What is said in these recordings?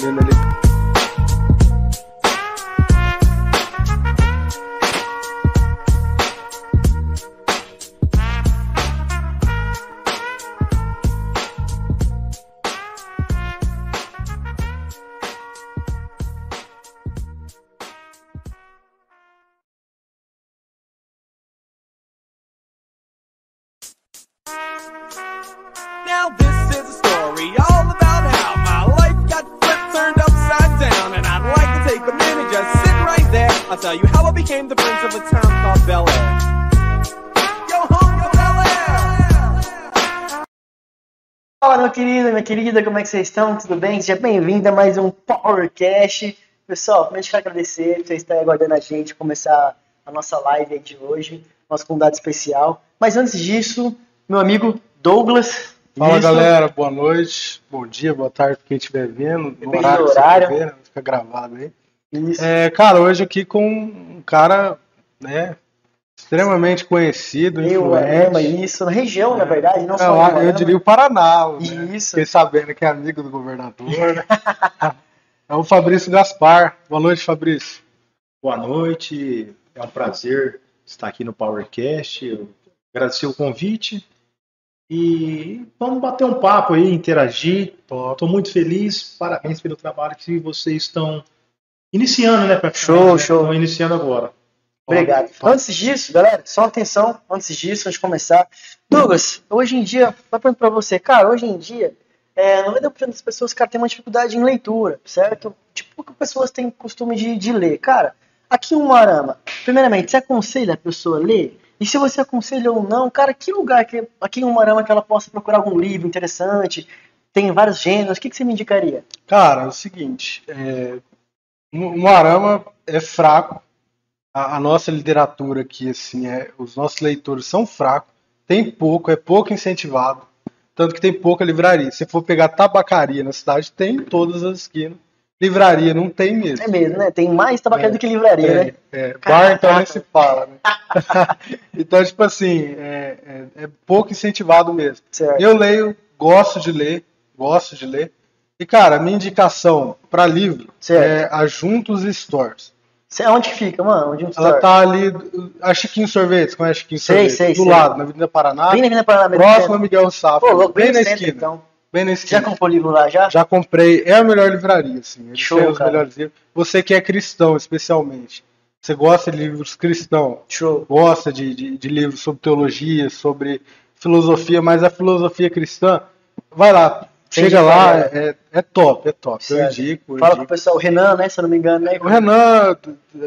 Vendo querido, minha querida, como é que vocês estão? Tudo bem? Seja bem-vindo a mais um PowerCast. Pessoal, primeiro eu quero agradecer por vocês estarem aguardando a gente começar a nossa live aí de hoje, nosso convidado especial. Mas antes disso, meu amigo Douglas. Fala Isso. galera, boa noite, bom dia, boa tarde quem estiver vendo. No horário do horário. vendo, fica gravado aí. É, cara, hoje aqui com um cara, né, extremamente conhecido, Eu ama influente. isso, na região, na verdade, não É, só eu, em eu diria o Paraná, né? Isso. Fiquei sabendo que é amigo do governador, né? É o Fabrício Gaspar. Boa noite, Fabrício. Boa noite, é um prazer estar aqui no PowerCast. Eu agradecer o convite e vamos bater um papo aí, interagir. Estou muito feliz, parabéns pelo trabalho que vocês estão iniciando, né? Show, né? show. Estão iniciando agora. Obrigado. Antes disso, galera, só atenção, antes disso, antes de começar. Douglas, hoje em dia, vai perguntar pra você, cara, hoje em dia, é, 90% das pessoas, cara, tem uma dificuldade em leitura, certo? Tipo, poucas pessoas têm costume de, de ler. Cara, aqui em Umarama, primeiramente, você aconselha a pessoa a ler? E se você aconselha ou não, cara, que lugar que, aqui em Umarama que ela possa procurar algum livro interessante? Tem vários gêneros, o que, que você me indicaria? Cara, é o seguinte, é, o Moarama é fraco, a, a nossa literatura aqui, assim, é, os nossos leitores são fracos, tem pouco, é pouco incentivado, tanto que tem pouca livraria. Se for pegar tabacaria na cidade, tem em todas as esquinas. Livraria não tem mesmo. É mesmo, né? Tem mais tabacaria É, do que livraria, né? É, é, bar então nem se fala, né? então, tipo assim, é, é- é pouco incentivado mesmo. Certo. Eu leio, gosto de ler, gosto de ler. E, cara, minha indicação para livro Certo. é a Juntos Stores. Cê- Onde fica, mano? Onde Ela tá ali, a Chiquinho Sorvetes, conhece a Chiquinho Sei, Sorvetes? sei, do sei. lado, na Avenida Paraná, Bem na Avenida Paraná, próximo a Miguel Safra, Pô, louco, bem, bem na centro, esquina. então. Bem na Já esquina. comprou livro lá, já? Já comprei, é a melhor livraria, assim. Eles Show, têm os cara. melhores livros. Você que é cristão, especialmente. Você gosta de livros cristãos, Show. gosta de, de, de livros sobre teologia, sobre filosofia, mas a filosofia cristã, vai lá, chega de lá, é, é top, é top. Eu indico, Fala com o indico. pessoal, o Renan, né? Se eu não me engano, né? O Renan,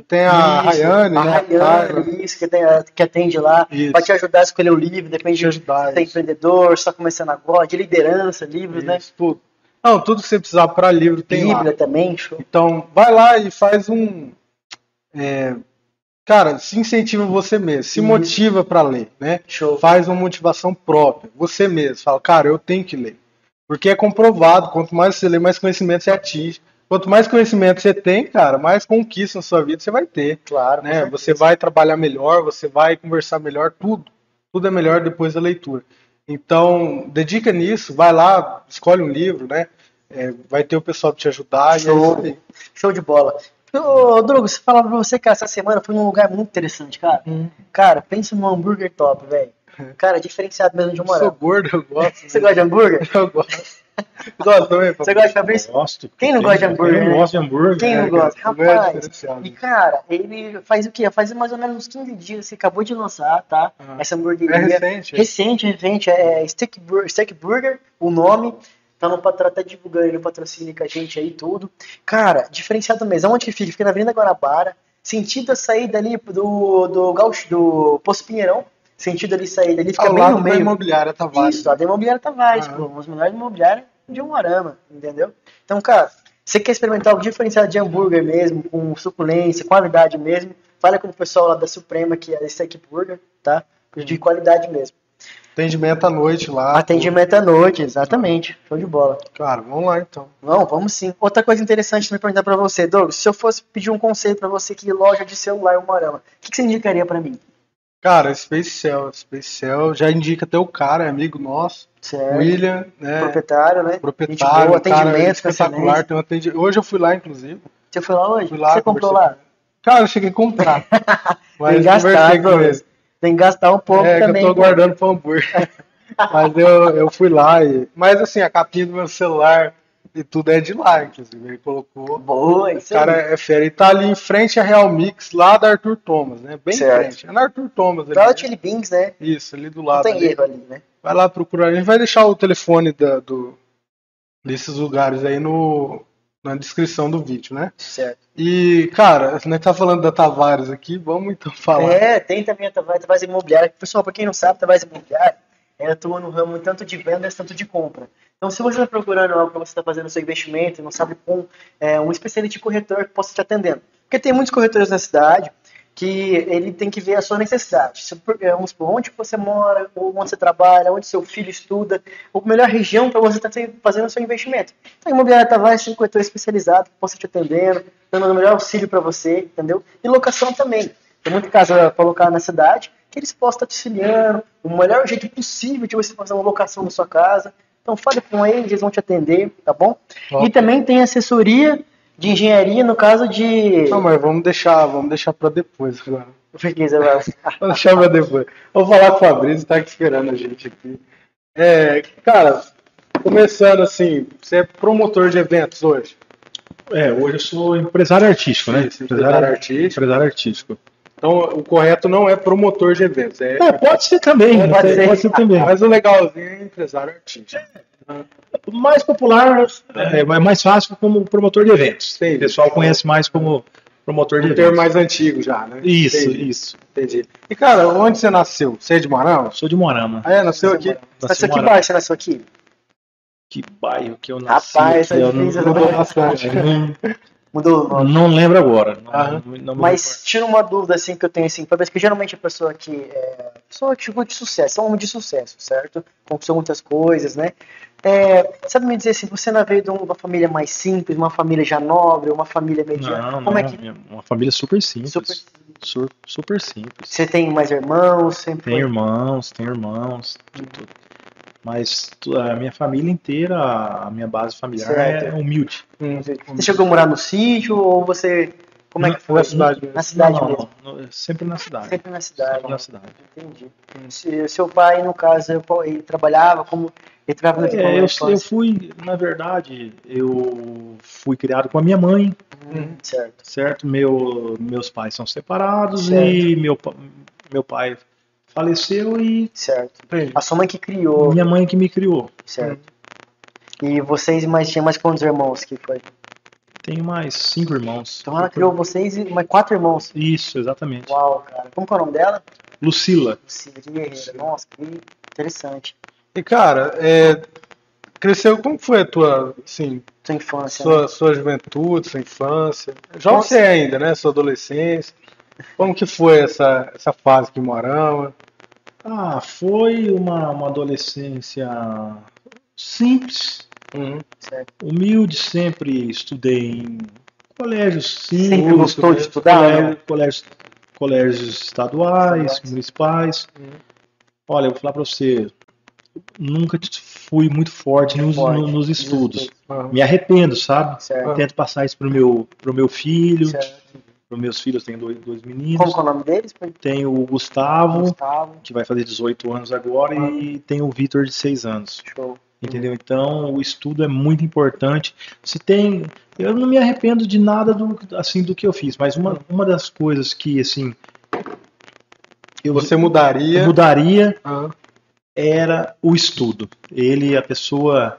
tem a Isso, Rayane, a né? Rayane, isso, que, tem, que atende lá, Isso. vai te ajudar a escolher o livro, depende Te ajudar, se você é empreendedor, se tá começando agora, de liderança, livros, né? Tudo. Não, tudo que você precisar para livro tem lá. Bíblia também, show. Então, vai lá e faz um. é, cara, se incentiva você mesmo, se Isso. motiva para ler, né? Show. Faz uma motivação própria, você mesmo. Fala, cara, eu tenho que ler. Porque é comprovado, quanto mais você lê, mais conhecimento você atinge. Quanto mais conhecimento você tem, cara, mais conquista na sua vida você vai ter. Claro, Né? Você vai trabalhar melhor, você vai conversar melhor, tudo. Tudo é melhor depois da leitura. Então, dedica nisso, vai lá, escolhe um livro, né? É, vai ter o pessoal pra te ajudar. E é Show. isso aí. Show de bola. Ô, Drogo, se falar pra você, cara, essa semana fui num lugar muito interessante, cara. Cara, pensa num hambúrguer top, velho. Cara, diferenciado mesmo de um Eu sou moral. gordo, eu gosto. Você gosta de hambúrguer? Eu gosto. Gosto também, Você gosta de Fabrício? Gosto. Quem não gosta de hambúrguer, Quem não né? gosta de hambúrguer? Quem não É, gosta? é Rapaz, e cara, ele faz o quê? Faz mais ou menos uns 15 dias, que acabou de lançar, tá? Ah. Essa É hamburgueria. recente. Recente, recente, é Steak, Bur Steak Burger, o nome. Tá no patro, tá divulgando no patrocínio com a gente aí tudo. Cara, diferenciado mesmo. Onde que fica? Fica na Avenida Guanabara, sentido a saída ali do, do, Gaúcho, do Poço Pinheirão. Sentido ali saída ali, fica Ao bem lado no da meio. imobiliária Tavares. Isso, a da Imobiliária Tavares, Ah. pô, uma melhores imobiliárias de Umarama, entendeu? Então, cara, você quer experimentar algo diferenciado de hambúrguer mesmo, com suculência, qualidade mesmo, fala com o pessoal lá da Suprema, que é esse aqui burger, tá? De qualidade mesmo. Atendimento à noite lá. Atendimento à noite, exatamente. Show de bola. Cara, vamos lá então. Vamos, vamos sim. Outra coisa interessante me perguntar pra você, Douglas, se eu fosse pedir um conselho pra você que loja de celular em Umarama, o que, que você indicaria pra mim? Cara, Space Cell, Space Cell já indica até o cara, é amigo nosso, Certo. William, né? Proprietário, né? Proprietário, boa, um cara atendimento, espetacular. Tem um Hoje eu fui lá, inclusive. Você foi lá hoje? Fui lá, Você comprou lá? Cara, eu cheguei a comprar. Tem que gastar, com ele. Tem que gastar um pouco É, também. que eu tô guardando pro hambúrguer. Mas eu, eu fui lá e. Mas assim, a capinha do meu celular e tudo é de lá, inclusive. Ele colocou. Boa, O isso cara aí. é fera. E tá ali em frente a Real Mix, lá da Arthur Thomas, né? Bem Certo. em frente. É na Arthur Thomas ali. Né? Chili Beans, né? Isso, ali do Não lado. tem ali. erro ali, né? Vai lá procurar. A gente vai deixar o telefone da- do, desses lugares aí no, na descrição do vídeo, né? Certo. E, cara, a gente tá falando da Tavares aqui, vamos então falar. É, tem também a Tavares, Tavares Imobiliária. Pessoal, pra quem não sabe, Tavares Imobiliária, ela atua no ramo tanto de vendas, tanto de compra. Então, se você está procurando algo para você estar fazendo seu investimento e não sabe com é, um especialista de corretor que possa te atendendo. Porque tem muitos corretores na cidade que ele tem que ver a sua necessidade. Se, é, vamos supor, onde você mora, onde você trabalha, onde seu filho estuda, ou melhor região para você estar fazendo o seu investimento. Então, a Imobiliária Tavares tem um corretor especializado que possa te atendendo, dando o melhor auxílio para você, entendeu? E locação também. Tem muita casa para colocar na cidade que eles possam estar te auxiliando, o melhor jeito possível de você fazer uma locação na sua casa. Então fale com eles, eles vão te atender, tá bom? E também tem assessoria de engenharia no caso de. Não, mas vamos deixar, vamos deixar pra depois agora. Vai. Vamos deixar pra depois. Vou falar com o Fabrício, tá esperando a gente aqui. É, cara, começando assim, você é promotor de eventos hoje? É, hoje eu sou empresário artístico, né? Isso, empresário artístico. Empresário artístico. Então, o correto não é promotor de eventos, é, É, pode ser também. Pode Pode, ser. pode ser também. mas o legalzinho é empresário artístico. O mais popular é, é mais fácil como promotor de eventos. Entendi. O pessoal conhece mais como promotor de Um termo mais antigo já, né? Isso, Entendi, isso. entendi. E cara, onde você nasceu? Você é de Manaus? Sou de Morama. Ah, é, nasceu aqui? Nasceu aqui Morama. baixo, você nasceu aqui? Que bairro que eu nasci. Rapaz, que é eu não, Mudou bastante. não, Mudou o nome. não lembro agora. Não, Aham. não- Mas tira uma dúvida assim que eu tenho assim, talvez que geralmente a pessoa que é pessoa tipo de sucesso, é um homem de sucesso, certo? Conquistou muitas coisas, né? É, sabe me dizer assim, você não veio de uma família mais simples, uma família já nobre, uma família mediana? Não, Como é não, que minha- Uma família super simples. Super- Super, super simples. você tem mais irmãos, sempre Tem foi- irmãos, tem irmãos, tudo. Mas a minha família inteira, a minha base familiar Certo. é humilde. Hum, Você chegou a morar no sítio ou você como é que foi? Na cidade mesmo. Na cidade Não, mesmo. não, não, sempre na cidade. Sempre na cidade. Sempre na cidade. Entendi. Se- seu pai, no caso, ele trabalhava como ele trabalhava no É, eu, eu fui, na verdade, eu fui criado com a minha mãe, Hum, certo. certo? Meu, meus pais são separados Certo. e meu, meu pai faleceu e Certo. Entendi. A sua mãe que criou, minha mãe que me criou. certo. E vocês mais tinha mais quantos irmãos que foi? Tenho mais cinco irmãos. Então ela criou vocês e mais quatro irmãos. Isso, exatamente. Uau, cara. Como que é o nome dela? Lucila. Lucila de Guerreira. Nossa, que interessante. E cara, é, cresceu, como foi a tua, assim, Sua infância. né? sua, sua juventude, sua infância? Já você ainda, né? Sua adolescência. Como que foi essa, essa fase em Moarama? Ah, foi uma, uma adolescência simples, Uhum. Humilde, sempre estudei em colégios simples. Sempre gostou de estudar, colégio- né? colégios, colégios estaduais, Estaduais. municipais. Uhum. Olha, eu vou falar para você, nunca fui muito forte nos, Forte. no- nos estudos. Uhum. Me arrependo, sabe? Certo. Tento passar isso pro meu, pro meu filho, certo. Para meus filhos, tenho dois, dois meninos. que é o nome deles? Tenho o Gustavo, Gustavo. que vai fazer 18 anos agora, e tenho o Vitor de 6 anos. Show. Entendeu? Então, o estudo é muito importante. Se tem, eu não me arrependo de nada do assim do que eu fiz, mas uma, uma das coisas que assim eu Você mudaria. mudaria Ah, era o estudo. Ele, a pessoa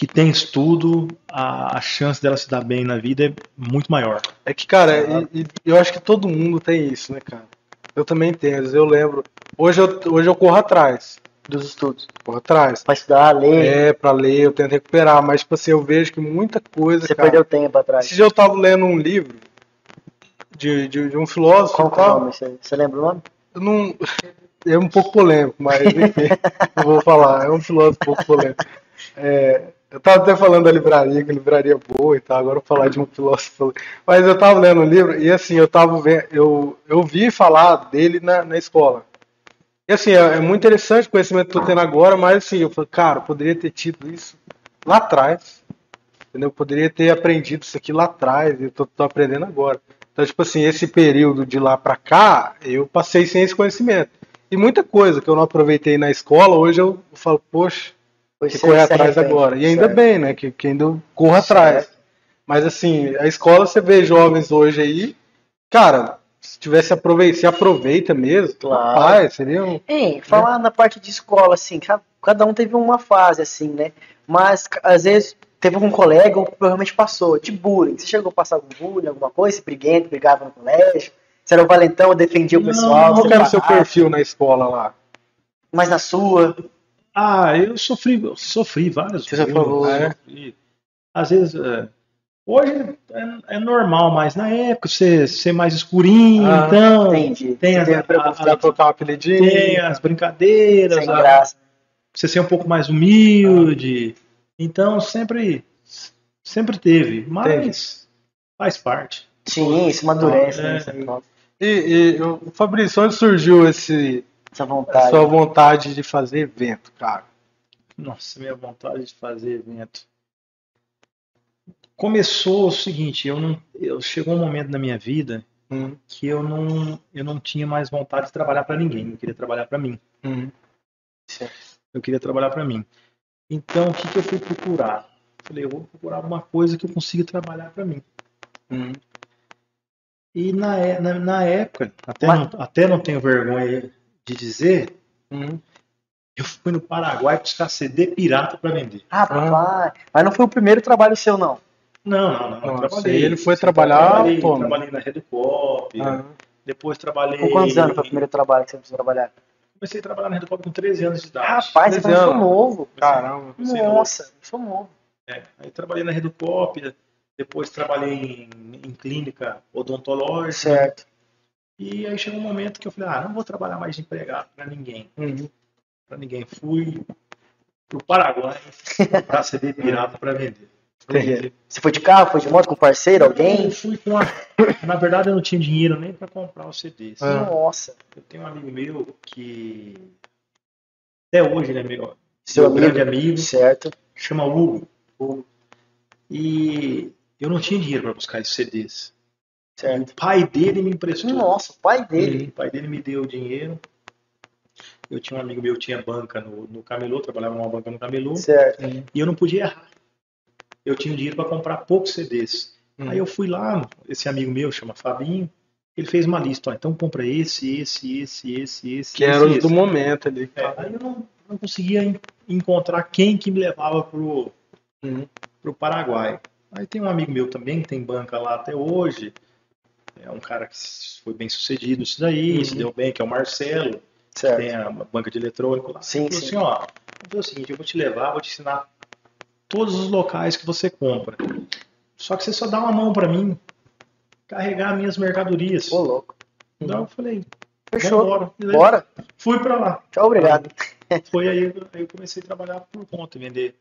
que tem estudo, a, a chance dela se dar bem na vida é muito maior. É que, cara, e- e eu acho que todo mundo tem isso, né, cara? Eu também tenho, às vezes eu lembro. Hoje eu, hoje eu corro atrás. Dos estudos. Corro atrás. Pra estudar, ler. É, pra ler, eu tento recuperar, mas, tipo assim, eu vejo que muita coisa, você cara. perdeu tempo atrás. Esse dia eu tava lendo um livro de, de, de um filósofo. Qual que é o nome? Você, você lembra o nome? Eu não. É um pouco polêmico, mas enfim, eu vou falar. É um filósofo um pouco polêmico. É, Eu tava até falando da livraria, que a livraria é boa e tal, agora eu vou falar de um filósofo. Mas eu tava lendo um livro e assim, eu tava vendo, eu, eu vi falar dele na, na escola. E assim, é, é muito interessante o conhecimento que eu tô tendo agora, mas assim, eu falei, cara, eu poderia ter tido isso lá atrás. Entendeu? Eu poderia ter aprendido isso aqui lá atrás, e eu tô, tô aprendendo agora. Então, tipo assim, esse período de lá pra cá, eu passei sem esse conhecimento. E muita coisa que eu não aproveitei na escola, hoje eu falo, poxa, Pois que correr atrás arrepende. agora. E ainda Certo. bem, né? Que, que ainda eu corro atrás. Mas assim, a escola você vê jovens hoje aí, cara, se tivesse aproveita, se aproveita mesmo, Claro. rapaz, seria um. Hein, falar na parte de escola, assim, ca- cada um teve uma fase, assim, né? Mas às vezes teve algum colega ou provavelmente passou de bullying. Você chegou a passar algum bullying, alguma coisa? Se briguento, brigava no colégio? Você era o valentão, defendia o Não, pessoal? Qual você que era o seu perfil na escola lá? Mas na sua? Ah, eu sofri, eu sofri vários Você já bullying, falou, né? sofri. Às vezes, é, hoje é, é normal, mas na época você ser mais escurinho, Ah, então Entendi. tem, Você a- a- colocar um apelidinho? tem as brincadeiras, Sem a- graça. você ser um pouco mais humilde. Então sempre, sempre teve, mas faz parte. Sim, isso amadurece, É. né? Essa, E, e o Fabrício, onde surgiu esse, essa a vontade. sua vontade de fazer evento, cara? Nossa, minha vontade de fazer evento. Começou o seguinte, eu não, eu chegou um momento na minha vida Hum, que eu não, eu não tinha mais vontade de trabalhar para ninguém, eu queria trabalhar para mim. hum, Eu queria trabalhar para mim. Então, o que que eu fui procurar? Falei, eu vou procurar alguma coisa que eu consiga trabalhar para mim. hum. E na, é- na, na época, até, Mas- não, até não tenho vergonha de dizer, hum. eu fui no Paraguai buscar CD pirata para vender. Rapaz, mas não foi o primeiro trabalho seu, não. Não, não, não. eu Nossa, trabalhei. ele foi trabalhar Trabalhei, como? trabalhei na Redcop, Ah, depois trabalhei. Com quantos anos foi o primeiro trabalho que você precisou trabalhar? Comecei a trabalhar na Redcop com 13 anos de idade. Rapaz, você 13 começou anos. novo. caramba. Comecei Nossa, eu sou novo. É, aí trabalhei na Redcop, depois trabalhei em, em clínica odontológica. Certo. E aí chegou um momento que eu falei, ah, não vou trabalhar mais de empregado para ninguém. Uhum. Para ninguém. Fui pro Paraguai para CD pirata para vender. Entendi. Você foi de carro, foi de moto com parceiro, alguém? Eu fui com a... Na verdade, eu não tinha dinheiro nem para comprar os CDs. Ah. Nossa. Eu tenho um amigo meu que até hoje ele é meu, Seu meu grande amigo. amigo, Certo. chama Hugo. E eu não tinha dinheiro para buscar esses CDs. Certo. O pai dele me emprestou. Nossa, o pai dele. O pai dele me deu o dinheiro. Eu tinha um amigo meu que tinha banca no, no Camelô, trabalhava numa banca no Camelô, Certo. e eu não podia errar. Eu tinha dinheiro para comprar poucos CDs. Hum. Aí eu fui lá, esse amigo meu chama Fabinho, ele fez uma lista, ó, então compra esse, esse, esse, esse, esse, Que esse, era os esse. do momento ali. É, aí eu não, não conseguia en- encontrar quem que me levava pro, Uhum. pro Paraguai. Aí tem um amigo meu também que tem banca lá até hoje. É um cara que foi bem sucedido isso daí, Uhum. se deu bem, que é o Marcelo, que Certo. tem a banca de eletrônico lá. Sim, sim. assim, ó, vou fazer o seguinte, eu vou te levar, vou te ensinar todos os locais que você compra. Só que você só dá uma mão pra mim carregar minhas mercadorias. Ô, louco. Então eu falei, Fechou. daí Bora. Fui pra lá. Tchau, obrigado. Foi aí, aí eu comecei a trabalhar por conta, vender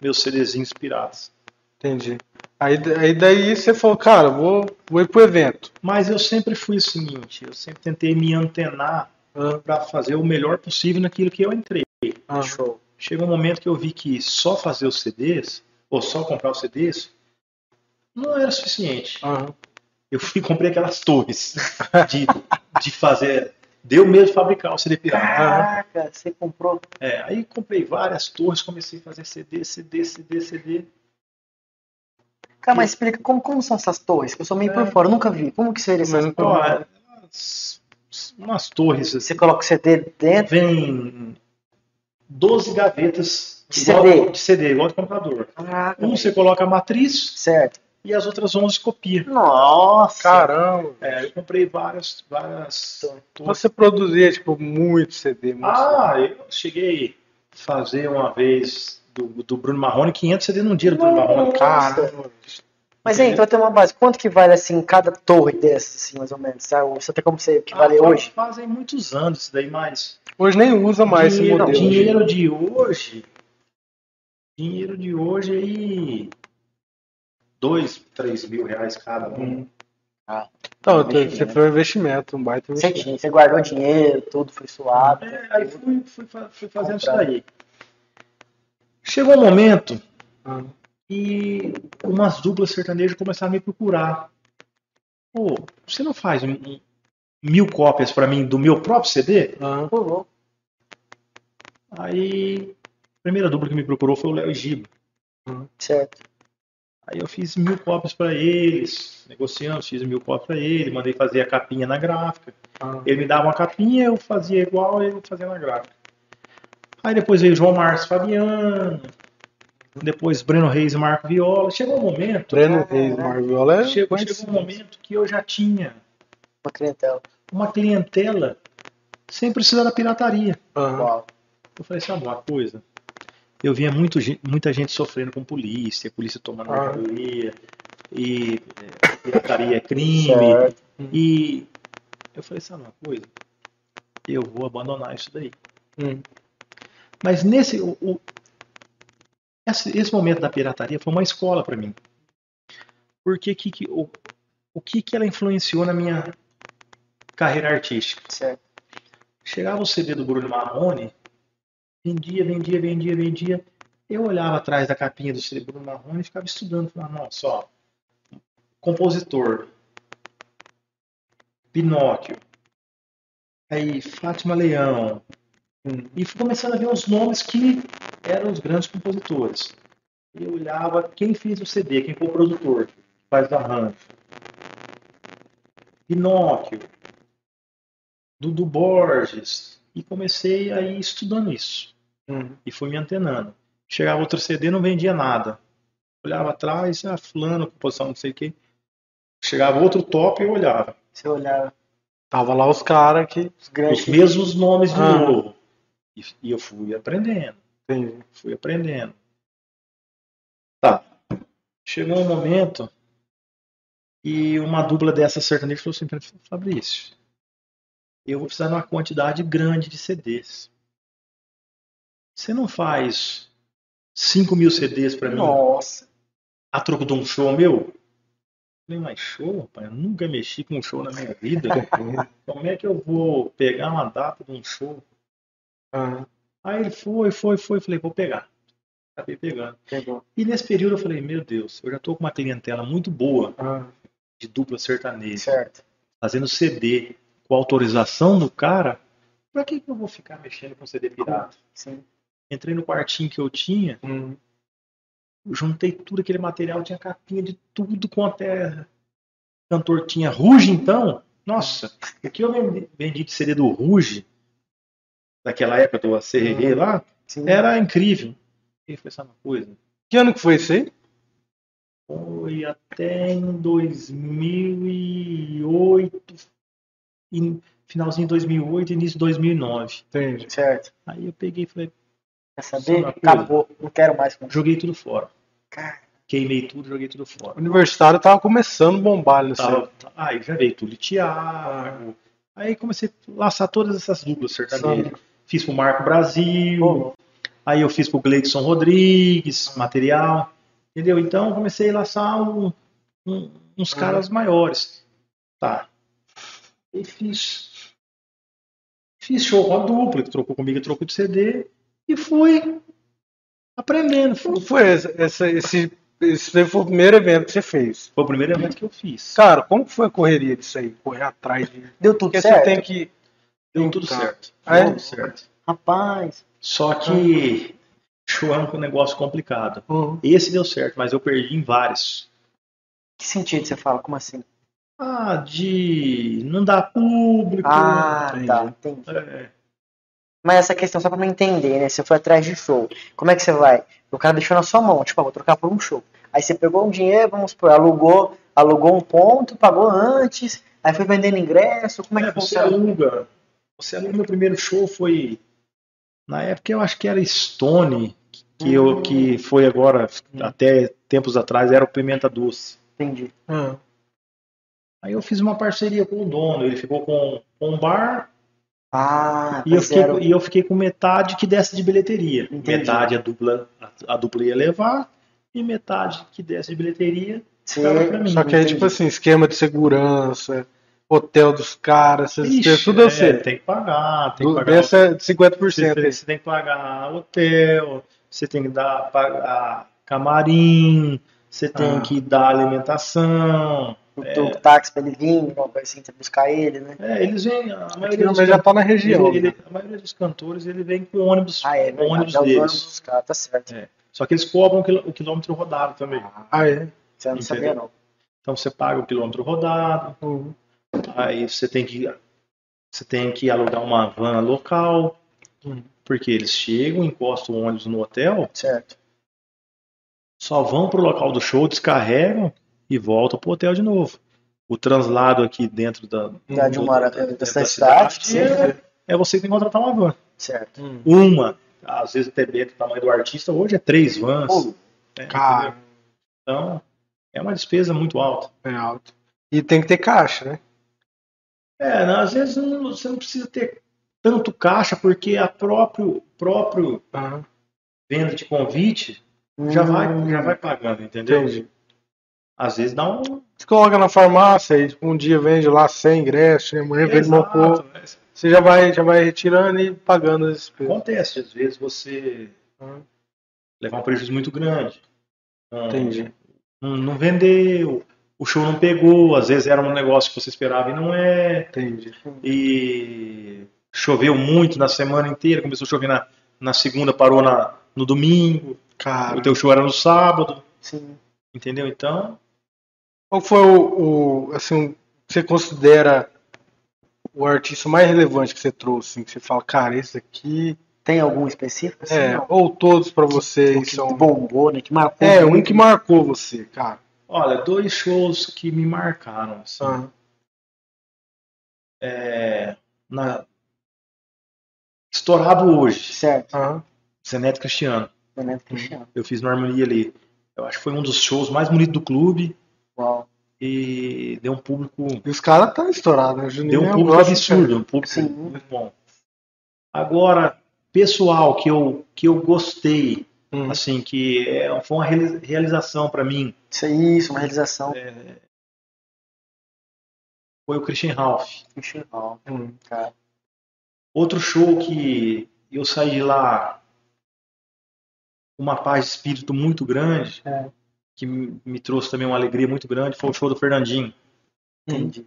meus CDzinhos piratas. Entendi. Aí, aí daí você falou, cara, vou, vou ir pro evento. Mas eu sempre fui o seguinte, eu sempre tentei me antenar Ah, para fazer o melhor possível naquilo que eu entrei. ah, Show. Chegou um momento que eu vi que só fazer os CDs, ou só comprar os CDs, não era suficiente. ah. Eu fui comprei aquelas torres de, de fazer. Deu medo de fabricar o CD pirata. Caraca, você comprou. É, aí comprei várias torres, comecei a fazer CD, CD, CD, CD. Cara, mas explica como, como são essas torres, que eu sou meio por É. fora, eu nunca vi. Como que seria essas Ó, torres? é, umas, umas torres assim, Você coloca o CD dentro, vem 12 gavetas De igual- CD. de CD, igual de computador. Caraca. Um você coloca a matriz Certo. e as outras 11 copia. Nossa. Caramba. É, eu comprei várias, várias torres. Você produzia, tipo, muito CD. Muito Ah, eu cheguei a fazer uma vez do, do Bruno Marrone 500 CD num dia do Bruno Marrone. Caramba. Mas aí, então tem uma base. Quanto que vale assim cada torre dessas, assim, mais ou menos? Sabe? Você tem como você que vale Ah, hoje? Fazem muitos anos isso daí, mas Hoje nem usa mais esse dinheiro, modelo. dinheiro de hoje dinheiro de hoje aí. Dois, três mil reais cada um. Então, Investimento. você foi um investimento, um baita Você investimento. tinha, você guardou dinheiro, tudo foi suado. É, aí fui, fui, fui fazendo isso daí. Chegou um momento e umas duplas sertanejas começaram a me procurar. Pô, você não faz mil cópias pra mim do meu próprio CD? ah, louco. Aí, a primeira dupla que me procurou foi o Léo e Giba. Certo. Aí eu fiz mil cópias pra eles, negociamos, fiz mil cópias pra ele, mandei fazer a capinha na gráfica. ah. Ele me dava uma capinha, eu fazia igual, ele fazia na gráfica. Aí depois veio João Márcio Fabiano, depois Breno Reis e Marco Viola. Chegou um momento, Breno Reis, Marviola é chegou, chegou um momento que eu já tinha Uma clientela. uma clientela sem precisar da pirataria. Ah, Uau. Eu falei, sabe uma coisa? Eu via muito, muita gente sofrendo com polícia, polícia tomando Ah. mercadoria, e é, pirataria é crime. Certo. E eu falei, sabe uma coisa? Eu vou abandonar isso daí. hum, Mas nesse. O, o- esse, esse momento da pirataria foi uma escola para mim. Porque que, que, o, o que, que ela influenciou na minha carreira artística? Certo. Chegava o CD do Bruno Marrone, vendia, vendia, vendia, vendia. Eu olhava atrás da capinha do CD do Bruno Marrone e ficava estudando. Falava, nossa, ó, compositor, Pinóquio, aí Fátima Leão, hum. e fui começando a ver os nomes que eram os grandes compositores. Eu olhava quem fez o CD, quem foi o produtor, que faz o arranjo. Pinóquio, Dudu Borges, e comecei a ir estudando isso. Hum. E fui me antenando. Chegava outro CD, não vendia nada. Olhava atrás, ah, fulano, composição, não sei o quê. Chegava outro top, eu olhava. Você olhava Tava lá os caras que. os grandes. Os mesmos nomes de Ah. novo. E, e eu fui aprendendo. Fui aprendendo. Tá. Chegou um momento e uma dupla dessa sertaneja falou assim mim, Fabrício, eu vou precisar de uma quantidade grande de CDs. Você não faz 5 mil CDs pra mim Nossa. a troco de um show meu? Eu falei, mas show, rapaz? Eu nunca mexi com um show na minha vida. Como é que eu vou pegar uma data de um show? Ah, Aí ele foi, foi, foi. Falei, vou pegar. Acabei pegando. Pegou. E nesse período eu falei, meu Deus, eu já tô com uma clientela muito boa ah, de dupla sertaneja, Certo. fazendo CD com autorização do cara. Pra que, que eu vou ficar mexendo com CD pirata? Sim. Entrei no quartinho que eu tinha, hum. juntei tudo aquele material, tinha capinha de tudo quanto é cantor tinha. Ruge, então, nossa, o que eu vendi de CD do Ruge, daquela época do ACRG lá, Sim. era incrível. E foi essa uma coisa. Que ano que foi isso aí? Foi até em 2008, em finalzinho de 2008, início de 2009. Entendi. Certo. Aí eu peguei e falei, Quer Sabe saber? Acabou. Não quero mais joguei tudo fora. Cara. Queimei tudo, joguei tudo O fora. universitário tava começando a bombar nesse Tava, aí já veio tudo Thiago. Aí comecei a laçar todas essas duplas sertanejas. Fiz pro Marco Brasil, Pô, aí eu fiz pro Gleidson Rodrigues, material. Entendeu? Então eu comecei a laçar um- um- uns Uhum. caras maiores. Tá. E fiz. Fiz show com a dupla, que trocou comigo, trocou de CD. E fui aprendendo. Fui- foi esse, esse, esse, esse foi o primeiro evento que você fez? Foi o primeiro evento que eu fiz. Cara, como foi a correria disso aí? Correr atrás de. Deu tudo Porque certo? você tem que. Deu tudo Tá. certo. Ah, é? Tudo certo. Rapaz. Só que show é um negócio complicado. Uhum. Esse deu certo, mas eu perdi em vários. Que sentido você fala? Como assim? Ah, de não dar público. Ah, tá. Entendi. É, Mas essa questão, só pra eu entender, né? Você foi atrás de show. Como é que você vai? O cara deixou na sua mão, tipo, ah, vou trocar por um show. Aí você pegou um dinheiro, vamos supor, alugou, alugou um ponto, pagou antes, aí foi vendendo ingresso. Como é que É, você funciona? aluga. Você aluga. Meu primeiro show foi. Na época eu acho que era Stone, que, eu, que foi agora, até tempos atrás, era o Pimenta Doce. Entendi. Ah, Aí eu fiz uma parceria com o dono, ele ficou com, com um bar Ah, E eu, fiquei, era- e eu fiquei com metade que desce de bilheteria. Entendi. Metade a dupla, a, a dupla ia levar e metade que desce de bilheteria mim. Só que aí, Entendi. tipo assim, esquema de segurança, hotel dos caras, essas Ixi, despesas, tudo eu é, sei. Tem que pagar, tem que pagar. Dessa é de Você, 50% você tem que pagar hotel, você tem que dar pagar camarim, você tem Ah. que dar alimentação. o teu táxi pra ele vir, alguma coisa assim, pra buscar ele, né? É, eles vêm, a maioria, já tá na região. ele- né? ele- a maioria dos cantores ele vem com ônibus, Ah, é ônibus os deles. ônibus dos caras, tá certo. É. Só que eles cobram o quil- o quilômetro rodado também. Ah, é? Você não sabia, não. Então você paga o quilômetro rodado, Uhum. Aí você tem que você tem que alugar uma van local, Hum. porque eles chegam, encostam o ônibus no hotel, Certo. só vão pro local do show, descarregam e voltam pro hotel de novo. O translado aqui dentro da, Da de uma da- da, da cidade, cidade é, é você que tem que contratar uma van. certo. Hum. Uma, às vezes até dentro do tamanho do artista, hoje é três vans. Né, Cara, entendeu? Então, é uma despesa muito alta. é alto. E tem que ter caixa, né? É, né, às vezes não- você não precisa ter tanto caixa, porque a próprio, próprio Aham. venda de convite já, vai, já vai pagando, entendeu? Entendi. Às vezes dá um. Você coloca na farmácia e um dia vende lá 100 ingressos, amanhã vende uma cor. Exato, né? Você já vai, já vai retirando e pagando as despesas. Acontece, às vezes você Hum. levar um prejuízo muito grande. Não, Entendi. Não, não vendeu, o show não pegou, às vezes era um negócio que você esperava e não é. Entendi. E choveu muito na semana inteira, começou a chover na, na segunda, parou na, no domingo, Cara, o teu show era no sábado, Sim. entendeu? Então, qual foi o, o, assim, que você considera o artista mais relevante que você trouxe? Assim, que você fala, cara, esse aqui. Tem algum específico? Assim, É, não? ou todos pra O vocês que são. bombou, né? Que marcou. É, um que marcou você, cara. Olha, dois shows que me marcaram. assim. Ah, É, na- Estourado hoje, Certo. ah, Zeneto Cristiano. Momento Cristiano. Eu fiz no Harmonia ali. Eu acho que foi um dos shows mais bonitos do clube Uau. e deu um público, E os caras tá estourados, né? Juninho deu um público absurdo, um público Sim. muito bom. Agora, pessoal que eu que eu gostei. Hum. assim, que é, foi uma reali- realização para mim, Isso aí, isso, uma realização. foi o Christian Ralph. Cristiano. Hum. Cara. Outro show que eu saí de lá com uma paz de espírito muito grande, É. que me me trouxe também uma alegria muito grande, foi o show do Fernandinho, Entendi.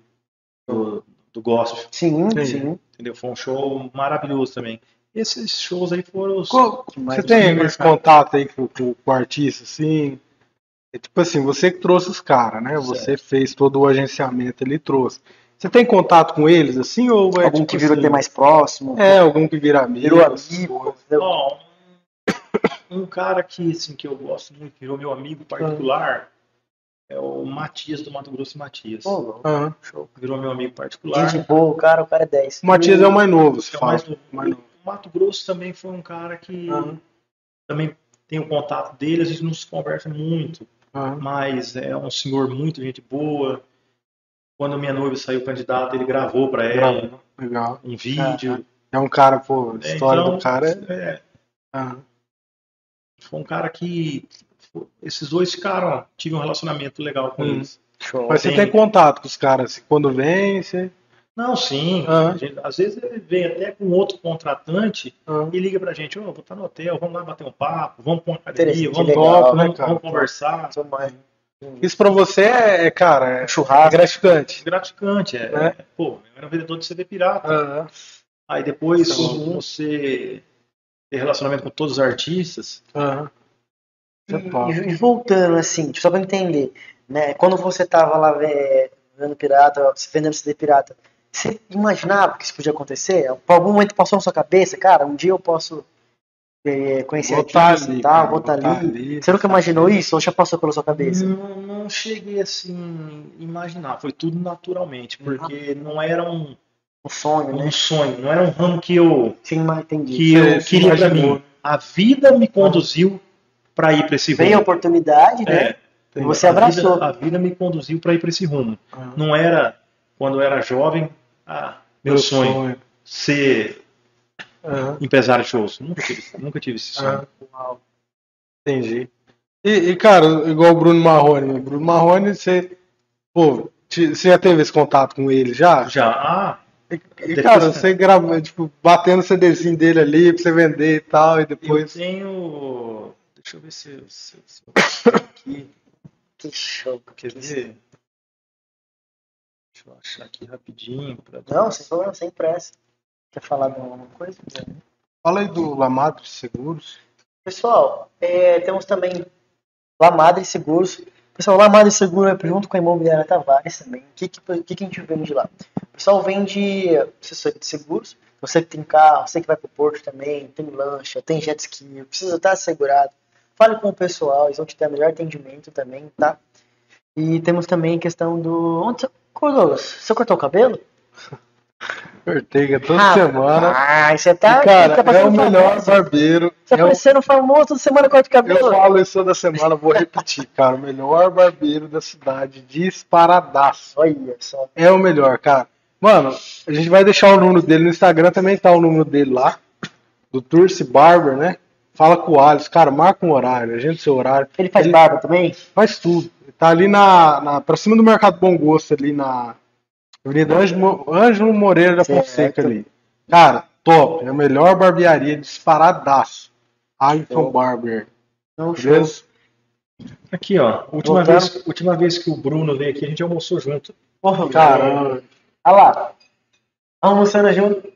do, do gospel, Sim, Entendi. sim. entendeu? Foi um show maravilhoso também. Esses shows aí foram os... Qual- você tem esse contato aí com, com- com o artista, assim? É tipo assim, você que trouxe os caras, né? Você fez todo o agenciamento, ele trouxe. Você tem contato com eles, assim, ou é Algum tipo que virou assim, até mais próximo. É, algum que vira amigo. Virou amigo. Ó, um, cara que, assim, que eu gosto muito, virou meu amigo particular, é o Matias do Mato Grosso Matias. Pô. Show. Virou meu amigo particular. Gente boa, o cara, o cara é 10. O Matias é o mais novo, se É o mais novo. mais novo. O Mato Grosso também foi um cara que Aham. também tem o contato dele, a gente não se conversa muito, Aham. mas é um senhor muito gente boa. Quando minha noiva saiu candidata, ele gravou para ela Bravo. Legal. um vídeo. É um cara, pô, a É, história então, do cara é. é, Aham. foi um cara que esses dois ficaram, tive um relacionamento legal com Hum. eles. Show. Mas você Tem. tem contato com os caras, assim, quando vem, você. Não, sim. A gente- às vezes ele vem até com outro contratante Aham. e liga pra gente, ô, vou estar no hotel, vamos lá bater um papo, vamos pra uma academia, vamos, legal, vamos, né, vamos, cara? conversar. Isso pra você é, é, cara, é, Churrasco. é gratificante. gratificante. É, Né? é, pô, eu era vendedor de CD pirata. Aham. Aí depois Sim. você ter relacionamento com todos os artistas. É. E, e voltando assim, só pra entender, né? Quando você tava lá vendo pirata, vendendo CD pirata, você imaginava que isso podia acontecer? Por algum momento passou na sua cabeça, cara, um dia eu posso é, conhecer Vou tá artista ali, e tal, vou estar vou tá ali. ali. Você nunca imaginou isso ou já passou pela sua cabeça? Não, não cheguei assim imaginar, foi tudo naturalmente, porque não era um, Um sonho, né? um sonho, não era um ramo que eu, Sim, que eu queria imaginou. mim. A vida me conduziu para ir para esse Veio a rumo. oportunidade, né? É, você a abraçou. vida- a vida me conduziu para ir para esse rumo. Aham. Não era quando eu era jovem, ah, meu, sonho. ser Aham. empresário de shows. Nunca tive, nunca tive esse sonho. Ah, entendi. E, e, cara, igual o Bruno Marrone. Bruno Marrone, você. Pô, te- você já teve esse contato com ele já? Já, ah, E, e, cara, você grava, tipo, batendo o CDzinho dele ali pra você vender e tal, e eu depois. tenho. Deixa eu ver se, se, se eu aqui. Que show. Quer ver? Deixa eu achar aqui rapidinho. Pra... Não, sem problema, sem pressa. Quer falar de alguma coisa? Fala aí do Lamadre Seguros. Pessoal, é, temos também Lamadre Seguros. Pessoal, Lamadre Seguro é junto com a Imobiliária Tavares também. O que, que, o que, a gente vende lá? O pessoal vende assessoria de seguros. Você que tem carro, você que vai pro porto também, tem lancha, tem jet ski, precisa estar assegurado. Fale com o pessoal, eles vão te dar melhor atendimento também, tá? E temos também a questão do. Onde. Ô, Douglas, você cortou o cabelo? Ortega toda Ah, semana. Ah, você tá. E, cara, tá é o melhor famoso. barbeiro. Você É tá o- parecendo famoso toda semana corta o Eu cabelo. falo isso toda semana, vou repetir, cara. O melhor barbeiro da cidade, disparadaço. Olha só. É o melhor, cara. Mano, a gente vai deixar o número dele no Instagram, também tá o número dele lá. Do Turce Barber, né? Fala com o Alisson, cara, marca um horário, agenda seu horário. Ele faz barba também? Faz tudo. Tá ali na, na. pra cima do Mercado Bom Gosto, ali na. Avenida Ângelo, Ângelo Moreira da. Fonseca ali. Cara, top. É a melhor barbearia disparadaço. Show. Barber. Não, show. Beleza? Aqui, ó. Última vez, última vez que o Bruno veio aqui, a gente almoçou junto. Porra, Caramba. Olha lá. Almoçando junto.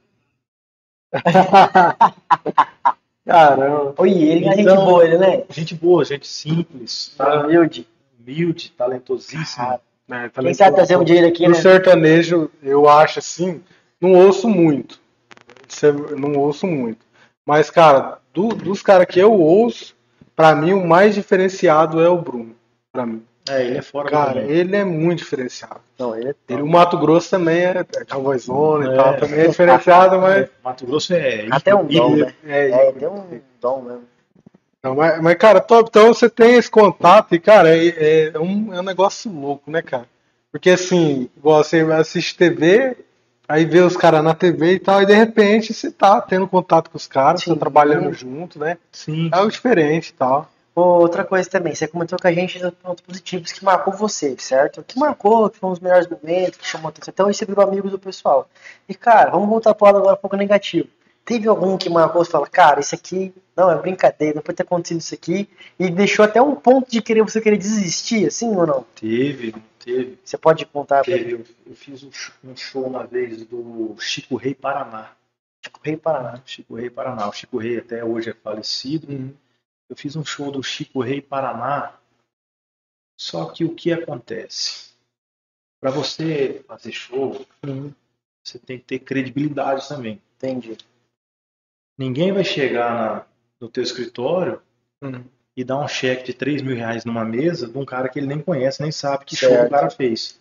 Caramba. Oi, ele é gente Então- boa, ele, né? Gente boa, gente simples, tá? Humilde. Humilde, talentosíssimo. Ah, É, Quem sabe trazer um ele aqui, No né? sertanejo, eu acho assim, não ouço muito. É- Não ouço muito. Mas, cara, do- dos caras que eu ouço, pra mim o mais diferenciado é o Bruno. Pra mim. É, ele é fora Cara, ele é muito diferenciado. Não, ele é Ele, o Mato Grosso também é, é cowboyzona e É. tal, também é diferenciado, mas. Mato Grosso é. Até um dom, né? né? É, É, ele tem um dom mesmo. Não, mas, mas, cara, top. Então você tem esse contato e, cara, é, é um, é um negócio louco, né, cara? Porque assim, você assiste TV, aí vê os caras na TV e tal, e de repente você tá tendo contato com os caras, Sim. tá trabalhando junto, né? Sim. É algo diferente e tal. Outra coisa também, você comentou com a gente dos pontos positivos que marcou você, certo? Que marcou, que foram os melhores momentos, que chamou atenção. Então, você virou amigo do pessoal. E, cara, vamos voltar pro lado agora um pouco negativo. Teve algum que marcou você fala, cara, isso aqui não é brincadeira, não pode ter acontecido isso aqui, e deixou até um ponto de querer você querer desistir, assim ou não? Teve, teve. Você pode contar pra Teve. Eu, eu fiz um um show uma vez do Chico Rei Paraná. Chico Rei Paraná. Chico Rei Paraná. O Chico Rei até hoje é falecido. Eu fiz um show do Chico Rei Paraná. Só que o que acontece? Para você fazer show, você tem que ter credibilidade também. Entendi. Ninguém vai chegar na- no teu escritório Uhum. e dar um cheque de 3 mil reais numa mesa de um cara que ele nem conhece, nem sabe que Certo. show o cara fez.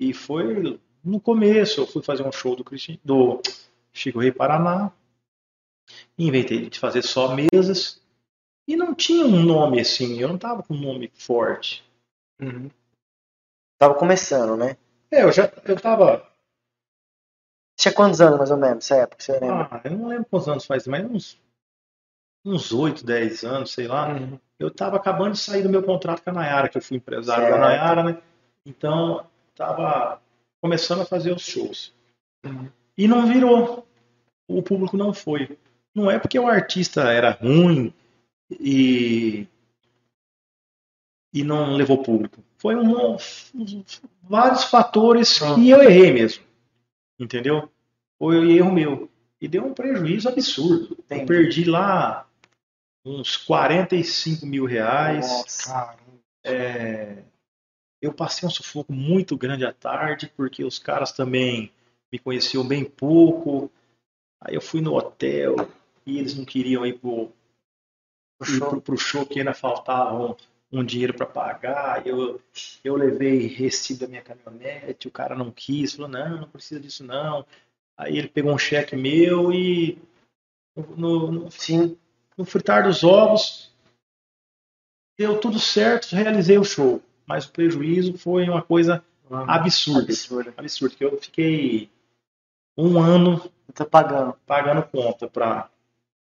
E foi no começo, eu fui fazer um show do, Cristi- do Chico Rei Paraná, inventei de fazer só mesas, e não tinha um nome assim, eu não tava com um nome forte. Uhum. Tava começando, né? É, eu já, eu tava, Tinha quantos anos, mais ou menos, nessa época, você lembra? ah, eu não lembro quantos anos faz, mas uns, uns 8, 10 anos, sei lá. Uhum. eu estava acabando de sair do meu contrato com a Nayara, que eu fui empresário Certo. da Nayara, né? Então, estava começando a fazer os shows. Uhum. E não virou. O público não foi. Não é porque o artista era ruim e e não levou público. Foi um, vários fatores Ah. que eu errei mesmo. Entendeu? Foi erro meu. E deu um prejuízo absurdo. Entendi. Eu perdi lá uns 45 mil reais. Nossa. Caramba. É, eu passei um sufoco muito grande à tarde, porque os caras também me conheciam bem pouco. Aí eu fui no hotel e eles não queriam ir pro, ir pro, pro show, que ainda faltava um, dinheiro para pagar. Eu, eu levei recibo da minha caminhonete, o cara não quis, falou, não, não precisa disso não. Aí ele pegou um cheque meu e no, no, Sim. no fritar dos ovos, deu tudo certo, realizei o show. Mas o prejuízo foi uma coisa absurda. Absurdo. Absurdo, que eu fiquei um ano pagando. pagando conta pra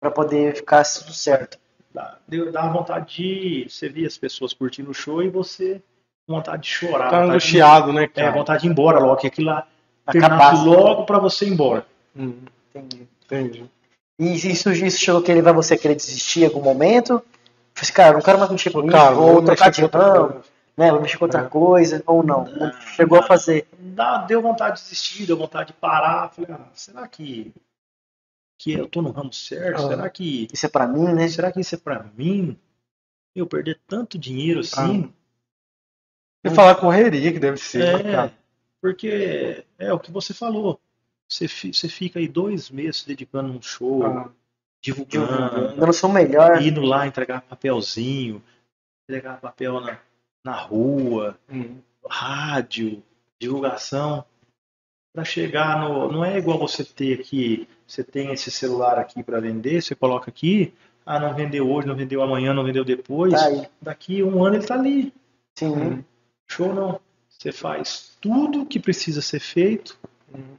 Pra poder ficar tudo certo. Dar, deu- dar vontade de você ver as pessoas curtindo o show e você com vontade de chorar. Tá angustiado, né, É, cara? vontade de ir embora logo, que aquilo lá Acabasse. logo pra você ir embora. Hum, Entendi. entendi. E isso, isso chegou a levar você a querer desistir em algum momento? Falei assim, cara, não quero mais mexer com isso, vou trocar de com outra ramo, coisa. né? Vou mexer com outra É. coisa, ou não. Não chegou a fazer. Dá, deu vontade de desistir, deu vontade de parar. Falei, ah, será que, que eu tô no ramo certo? Ah. Será que Isso é pra mim, né? será que isso é pra mim? Eu perder tanto dinheiro assim? E falar correria que deve ser, É, né, cara? porque é o que você falou. Você, você fica aí dois meses se dedicando um show, Ah, divulgando, Eu não sou melhor. indo lá entregar papelzinho, entregar papel na, na rua, hum, rádio, divulgação, para chegar no. Não é igual você ter aqui, você tem esse celular aqui para vender, você coloca aqui, ah, não vendeu hoje, não vendeu amanhã, não vendeu depois, Tá daqui um ano ele tá ali. Sim. hum, Show não. Você faz tudo que precisa ser feito hum,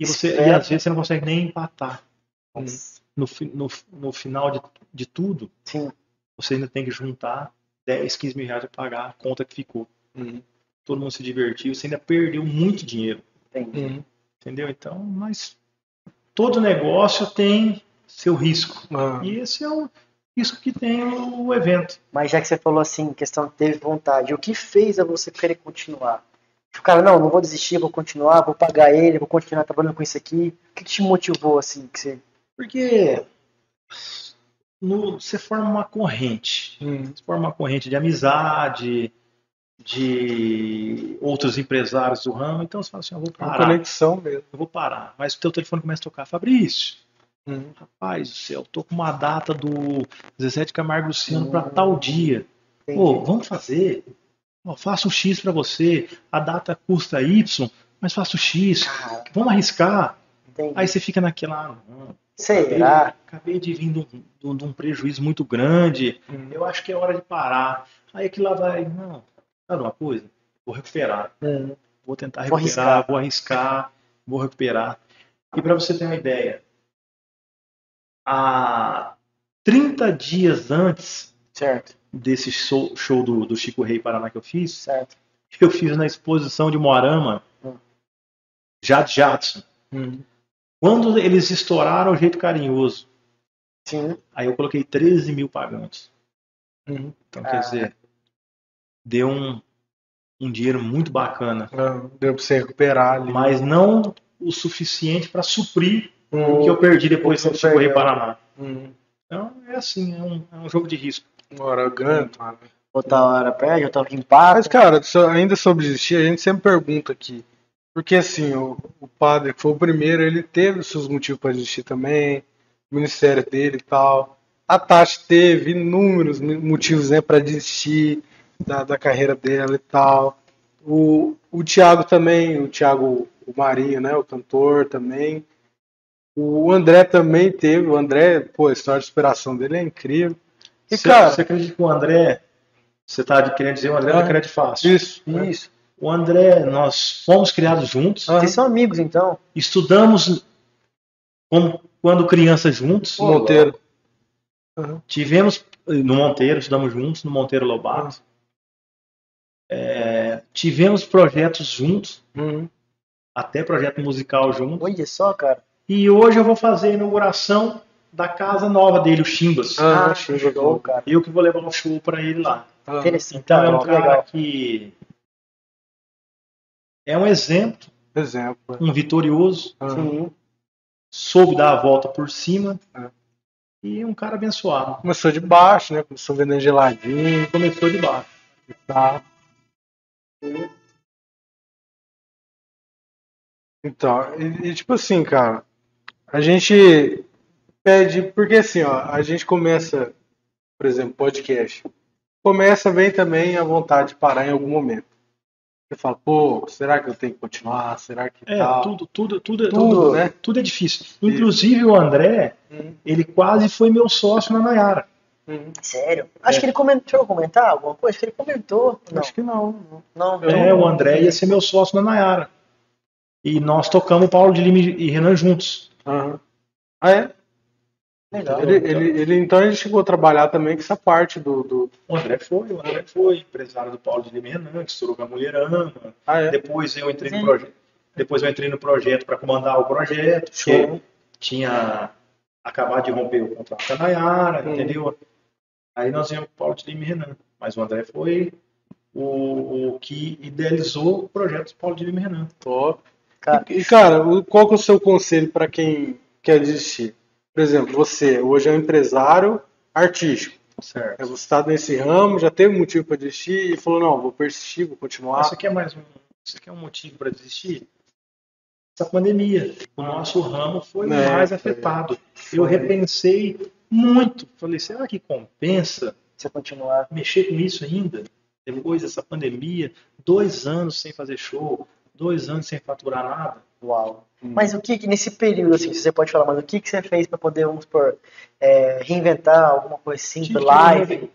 e você e às vezes você não consegue nem empatar. Nossa. No, no, no final de, de tudo, Sim. você ainda tem que juntar 10, 15 mil reais para pagar a conta que ficou. hum, Todo mundo se divertiu, você ainda perdeu muito dinheiro. Entendi. hum. Entendeu? Então, mas todo negócio tem seu risco. Ah, E esse é o risco que tem o evento. Mas já que você falou assim, questão teve vontade, o que fez a você querer continuar? O cara, não, não vou desistir, vou continuar, vou pagar ele, vou continuar trabalhando com isso aqui. O que que te motivou assim? Que você... Porque no- você forma uma corrente. hum, Você forma uma corrente de amizade, de outros empresários do ramo. Então você fala assim, eu vou uma parar, conexão mesmo. eu vou parar. Mas o teu telefone começa a tocar, Fabrício. Hum, Rapaz do céu, tô com uma data do Zezé de Camargo Luciano para tal dia. Entendi. Pô, vamos fazer. Ó, faço X para você. A data custa Y, mas faço X. Cara, Vamos arriscar. entendi. Aí você fica naquela. Ah, não. Será? Acabei de vir de um, um- um prejuízo muito grande. hum, Eu acho que é hora de parar. Aí aquilo lá vai. Não, sabe uma coisa? Vou recuperar. Hum, Vou tentar Vou recuperar. arriscar. Vou arriscar. Vou recuperar. E para você ter uma ideia, há 30 dias antes certo, desse show, show do, do Chico Rei Paraná que eu fiz, certo. eu fiz na exposição de Moarama, Hum. Jad Jadson. hum. Quando eles estouraram o jeito carinhoso, Sim. aí eu coloquei 13 mil pagantes. Hum. Então, Ah. quer dizer, deu um, um dinheiro muito bacana, Ah, deu pra você recuperar ali. mas não o suficiente para suprir o que eu perdi depois que Chico Rei perdeu. Paraná. hum. Então, é assim, é um, é um jogo de risco. Ora, ganho, mano. Outra hora perde, outra hora empata. Mas, cara, ainda sobre desistir, a gente sempre pergunta aqui. Porque, assim, o, o padre, que foi o primeiro, ele teve os seus motivos para desistir também, o ministério dele e tal. A Tati teve inúmeros motivos né, para desistir da, da carreira dela e tal. O, o Thiago também, o Thiago o Marinho, né, o cantor também. O André também teve, o André, pô, a história de superação dele é incrível. E, Você, cara, você acredita que o André, você está querendo dizer o André Ah. da Crédito Fácil? isso? Isso. O André, nós fomos criados juntos, Ah. Vocês são amigos, então? estudamos como, quando crianças juntos, Monteiro. tivemos no Monteiro, estudamos juntos, no Monteiro Lobato. É, tivemos projetos juntos, Uhum. até projeto musical juntos. Olha só, cara. E hoje eu vou fazer a inauguração da casa nova dele, o Chimbas. Ah, Ah, show, show, cara. Eu que vou levar um show para ele lá. Ah, Interessante. Então é um cara legal. que é um exemplo, exemplo. um vitorioso, Ah, soube dar a volta por cima É. e um cara abençoado. Começou de baixo, né? Começou vendendo geladinho Começou de baixo. tal. Então, e, e, tipo assim, cara, a gente pede, porque assim, ó, a gente começa, por exemplo, podcast. Começa, vem também a vontade de parar em algum momento. Você fala, pô, será que eu tenho que continuar? Será que É, tal? tudo, tudo, tudo, Tudo, tudo, né? tudo é difícil. Inclusive o André, Hum, ele quase foi meu sócio na Nayara. Hum. Sério? Acho É. que ele comentou. Deixa eu comentar alguma coisa? Acho que ele comentou. Não, Acho que não. não. Eu É, não. o André ia ser meu sócio na Nayara. E nós tocamos Paulo de Lima e Renan juntos. Aham. Ah, é? Legal. Ele, ele, ele, então ele chegou a trabalhar também com essa parte do. do... O André foi, o André foi empresário do Paulo de Lima Renan, que estourou com a Mulherama. Ah, é? Depois eu entrei no Sim. projeto. Depois eu entrei no projeto para comandar o projeto, Show. tinha acabado de romper o contrato com a Nayara, Hum. entendeu? Aí nós íamos com o Paulo de Lima e Renan. Mas o André foi o, o que idealizou o projeto do Paulo de Lima e Renan. Top. Cara. E, cara, qual que é o seu conselho para quem quer desistir? Por exemplo, você hoje é um empresário artístico. Certo. Você está nesse ramo, já teve motivo para desistir e falou: não, vou persistir, vou continuar. Isso aqui é mais um, isso aqui é um motivo para desistir? Essa pandemia. O nosso ramo foi o É, mais foi. afetado. Eu repensei muito. Falei, será que compensa Você continuar. mexer com isso ainda? Depois dessa pandemia, dois anos sem fazer show, dois anos sem faturar nada. Uau. Hum. Mas o que, que nesse período, assim, você pode falar, mas o que, que você fez para poder, vamos supor, é, reinventar alguma coisa assim, Tive que live? me-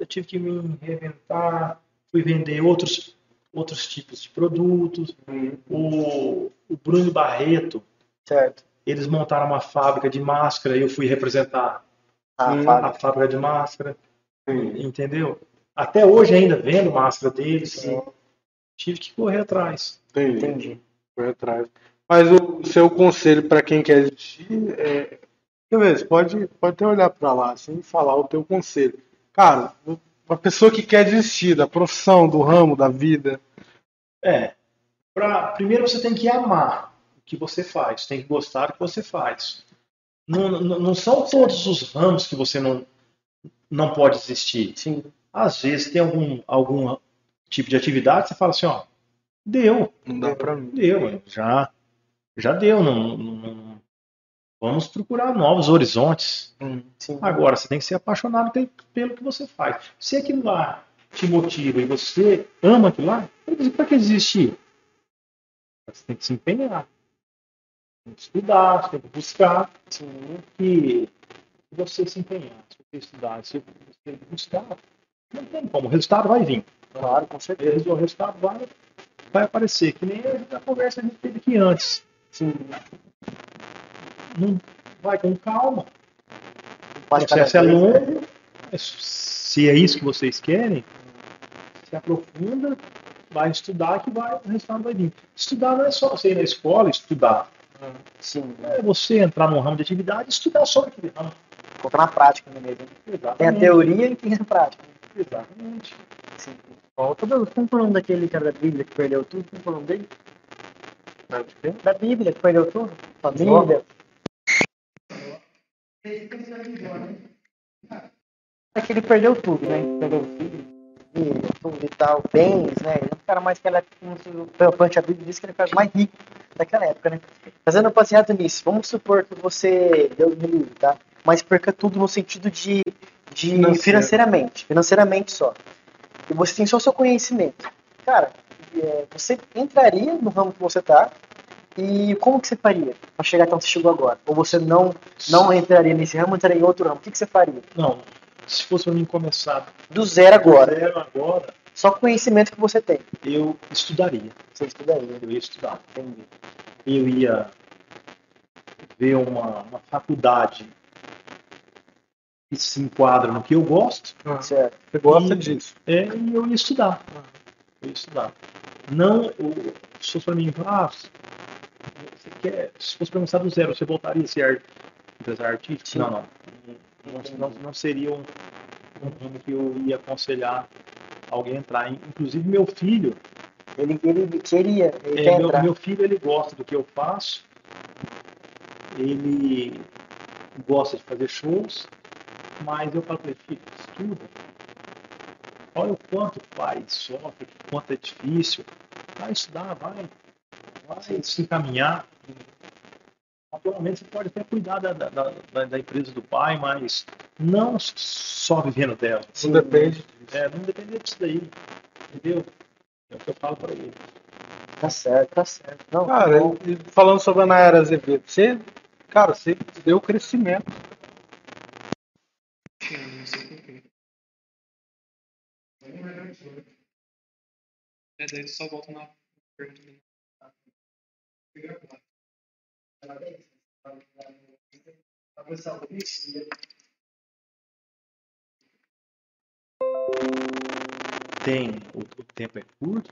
Eu tive que me reinventar, fui vender outros, outros tipos de produtos. O, o Bruno Barreto, Certo. Eles montaram uma fábrica de máscara e eu fui representar Ah, Fábio. a fábrica de máscara, entendeu? Até hoje ainda vendo máscara deles, Sim. tive que correr atrás. Entendi. Entendi. Foi atrás. Mas o seu conselho para quem quer desistir é. Quer ver, você pode, pode até olhar para lá assim, e falar o teu conselho. Cara, uma pessoa que quer desistir da profissão, do ramo, da vida. É, pra, primeiro você tem que amar que você faz, tem que gostar do que você faz. Não, não, não são todos os ramos que você não, não pode desistir. Sim. Às vezes tem algum, algum tipo de atividade, você fala assim, ó, deu, Não dá para mim. deu, já, já deu, não, não- vamos procurar novos horizontes. Sim. Agora, você tem que ser apaixonado pelo, pelo que você faz. Se aquilo lá te motiva e você ama aquilo lá, para que desistir? Você tem que se empenhar. Tem que estudar, você tem que buscar Sim. que se você se empenhar, se você estudar, se você buscar, não tem como. O resultado vai vir. Claro, com certeza. O resultado vai, vai aparecer. Que nem a conversa que a gente teve aqui antes. Sim. Não, vai com calma. O processo é longo. mas Se é isso que vocês querem, se aprofunda, vai estudar que vai, o resultado vai vir. Estudar não é só você ir na escola estudar. Sim. É você entrar num ramo de atividade e estudar sobre aquele ramo. Colocar na prática né, mesmo. Tem a teoria e tem a prática. Exatamente. Sim. Ó, Como como foi o nome daquele cara da Bíblia que perdeu tudo? Como foi o nome dele? Da Bíblia que perdeu tudo? Família. É que ele perdeu tudo, né? Perdeu filho, filho, tudo e tal, bens, né? Ele é um cara mais que ela, o Pante a Bíblia diz que ele é o cara mais rico daquela época, né? Fazendo um baseado nisso, vamos supor que você, Deus me livre, tá? Mas perca tudo no sentido de, de financeiramente, financeiramente só. E você tem só o seu conhecimento. Cara, é, você entraria no ramo que você tá e como que você faria para chegar até onde você chegou agora? Ou você não, não entraria nesse ramo, entraria em outro ramo? O que, que você faria? Não, se fosse para mim começar Do zero agora. zero agora, Só conhecimento que você tem. eu estudaria. Você estudaria. Eu ia estudar. Entendi. Eu ia ver uma, uma faculdade que se enquadra no que eu gosto Certo. Você gosta E- disso. é, e eu ia estudar. Eu ia estudar. Não, eu- se fosse para mim, ah, você quer, se fosse para começar do zero, você voltaria a ser empresário artístico? Sim. Não, não. Não, não, seria um, um que eu ia aconselhar alguém a entrar. Inclusive, meu filho, Ele, ele queria, ele é, meu, meu filho, ele gosta do que eu faço. Ele gosta de fazer shows, mas eu falo para ele, filho, estuda. Olha o quanto o pai sofre, o quanto é difícil. Vai estudar, vai. Vai se encaminhar. Naturalmente, você pode até cuidar da, da, da, da empresa do pai, mas não só vivendo dela. Não depende disso. É, não depender disso daí. Entendeu? É o que eu falo para ele. Tá certo, tá certo. Não, Cara, e falando sobre a Nayara Azevedo, você, cara, você deu crescimento. Não sei porquê. É, daí tu só volta na pergunta. Tem. O, o tempo é curto.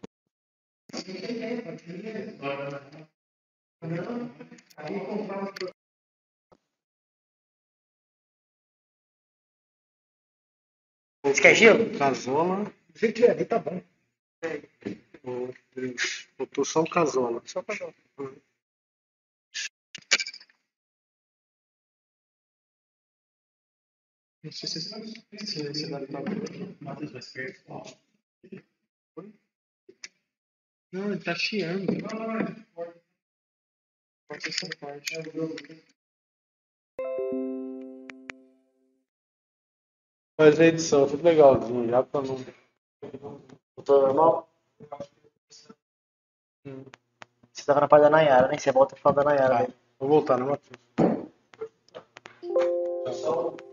Você quer gelo? Casola. Se tiver ali, tá bom. Botou só o casola. Só pra dar. Não sei se esse esse deve estar Matheus vai ser. Não, ele tá chiando. Corta essa parte. Mas a edição, tudo legalzinho, já pra não. Tô normal? Você tava na parte da Nayara, né? Você volta e fala da Nayara. Tá. velho. Vou voltar, né, Matheus?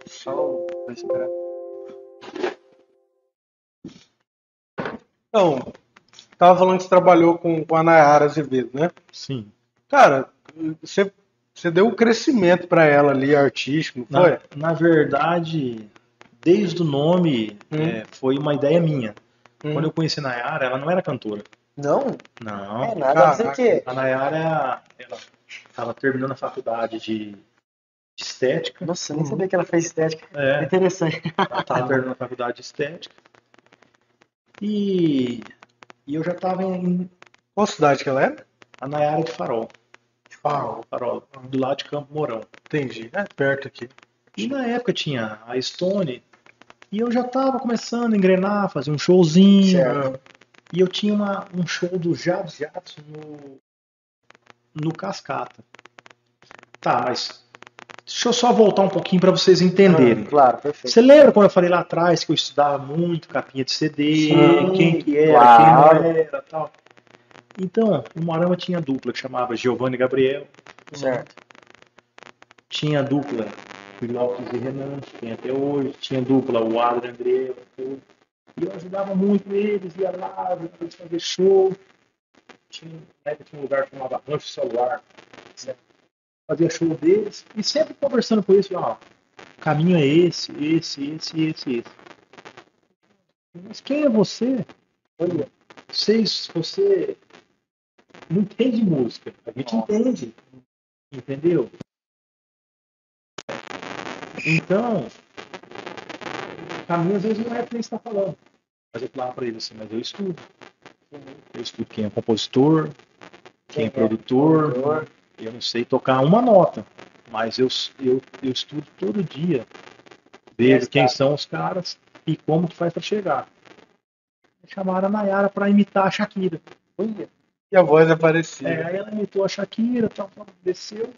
Só vou esperar. Então, tava falando que você trabalhou com, com a Nayara Azevedo, né? Sim. Cara, você, você deu um crescimento pra ela ali, artístico, não foi? Na, na verdade, desde o nome, Hum. é, foi uma ideia minha. Hum. Quando eu conheci a Nayara, ela não era cantora. Não? Não. É nada, quê. A Nayara, ela estava terminando a faculdade de, de estética. Nossa, eu nem sabia que ela fez estética. É, Interessante. ela estava a faculdade de estética. E, e eu já estava em. Qual cidade que ela era? A Nayara de Farol. Farol. Farol, do lado de Campo Mourão. Entendi. É perto aqui. E na época tinha a Stone. E eu já estava começando a engrenar, fazer um showzinho. Certo. E eu tinha uma, um show do Jab Jatsu no, no Cascata. Tá, mas deixa eu só voltar um pouquinho para vocês entenderem. Claro, perfeito. Você lembra quando eu falei lá atrás que eu estudava muito capinha de CD, Sim, quem que era, claro. quem não era tal? Então, o Morama tinha dupla que chamava Giovanni Gabriel, Certo. tinha dupla o Lopes e Renan, que tem até hoje, tinha dupla o Adrian André, tudo. e eu ajudava muito eles, ia lá, eles fazer show. Tinha, época tinha um lugar que chamava Rancho Celular, certo? Fazia show deles, e sempre conversando com eles, ó, o caminho é esse, esse, esse, esse, esse. Mas quem é você? Olha, vocês, você não entende música, a gente entende, entendeu? Então, o caminho às vezes não é o que ele está falando. Mas eu falava para ele assim, mas eu estudo. Eu estudo quem é compositor, quem é produtor. Produtor. Eu não sei tocar uma nota, mas eu, eu, eu estudo todo dia. Vejo quem são os caras e como que faz para chegar. Chamaram a Nayara para imitar a Shakira. Olha. E a voz é parecida. É, aí ela imitou a Shakira, tal, tal, desceu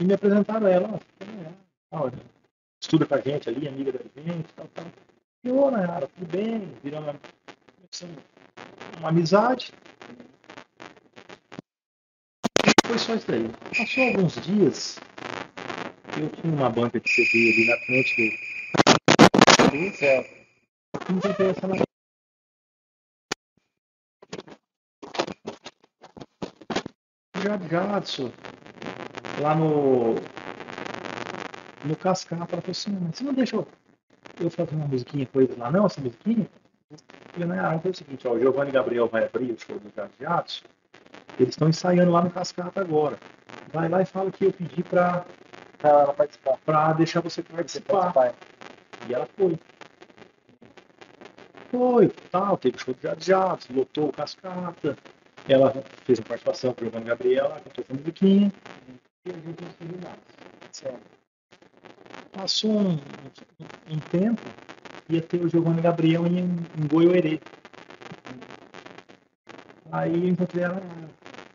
e me apresentaram ela. Ó, é, ó, estuda com a gente ali, amiga da gente, tal, tal. E ô, Nayara, tudo bem? Viramos uma, uma amizade. Foi só isso daí. Passou alguns dias, eu tinha uma banca de CD ali na frente do. Certo. Eu encontrei essa Nayara. Jab Jadson, lá no. No Cascata, ela falou assim: mas você não deixa eu, eu fazer uma musiquinha com eles lá, não? Essa musiquinha? Eu falei, não, então é o seguinte: ó, o Giovanni Gabriel vai abrir o show do Jadson, eles estão ensaiando lá no Cascata agora. Vai lá e fala que eu pedi Pra ela participar. pra deixar você participar. participar. E ela foi. Foi, tal, teve show de Jab Jadson, lotou o Cascata. Ela fez uma participação com o Giovanni Gabriel, ela cantou essa musiquinha. E a gente não mais. Certo. Passou um, um- um tempo, ia ter o Giovanni Gabriel em, em Goiôerê. Aí eu encontrei ela,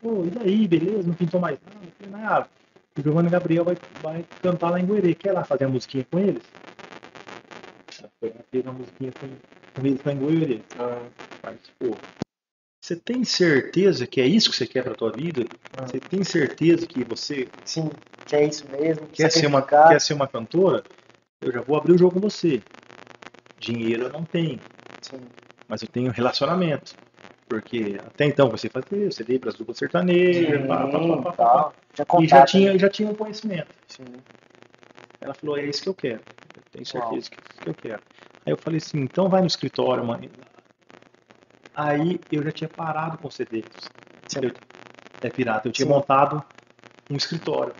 pô, e daí, beleza? Não pintou mais nada? Eu falei, nada. O Giovanni Gabriel vai, vai cantar lá em Goiôerê. Quer lá fazer a musiquinha com eles? Ela foi lá, fez uma musiquinha com, com eles lá em Goiôerê. Participou. Você tem certeza que é isso que você quer pra tua vida? Ah. Você tem certeza que você Sim, que é isso mesmo. quer ser, uma, quer ser uma cantora, eu já vou abrir o jogo com você. Dinheiro eu não tenho, Sim. mas eu tenho relacionamento. Porque até então você fazia CD para as duplas sertanejas, pá, pá, pá. Já e já tinha, já tinha um conhecimento. Sim. Ela falou, é isso que eu quero. Eu tenho certeza Uau. que é isso que eu quero. Aí eu falei assim, então vai no escritório, mãe. Aí eu já tinha parado com CD. Eu, é pirata. Eu tinha Sim. montado um escritório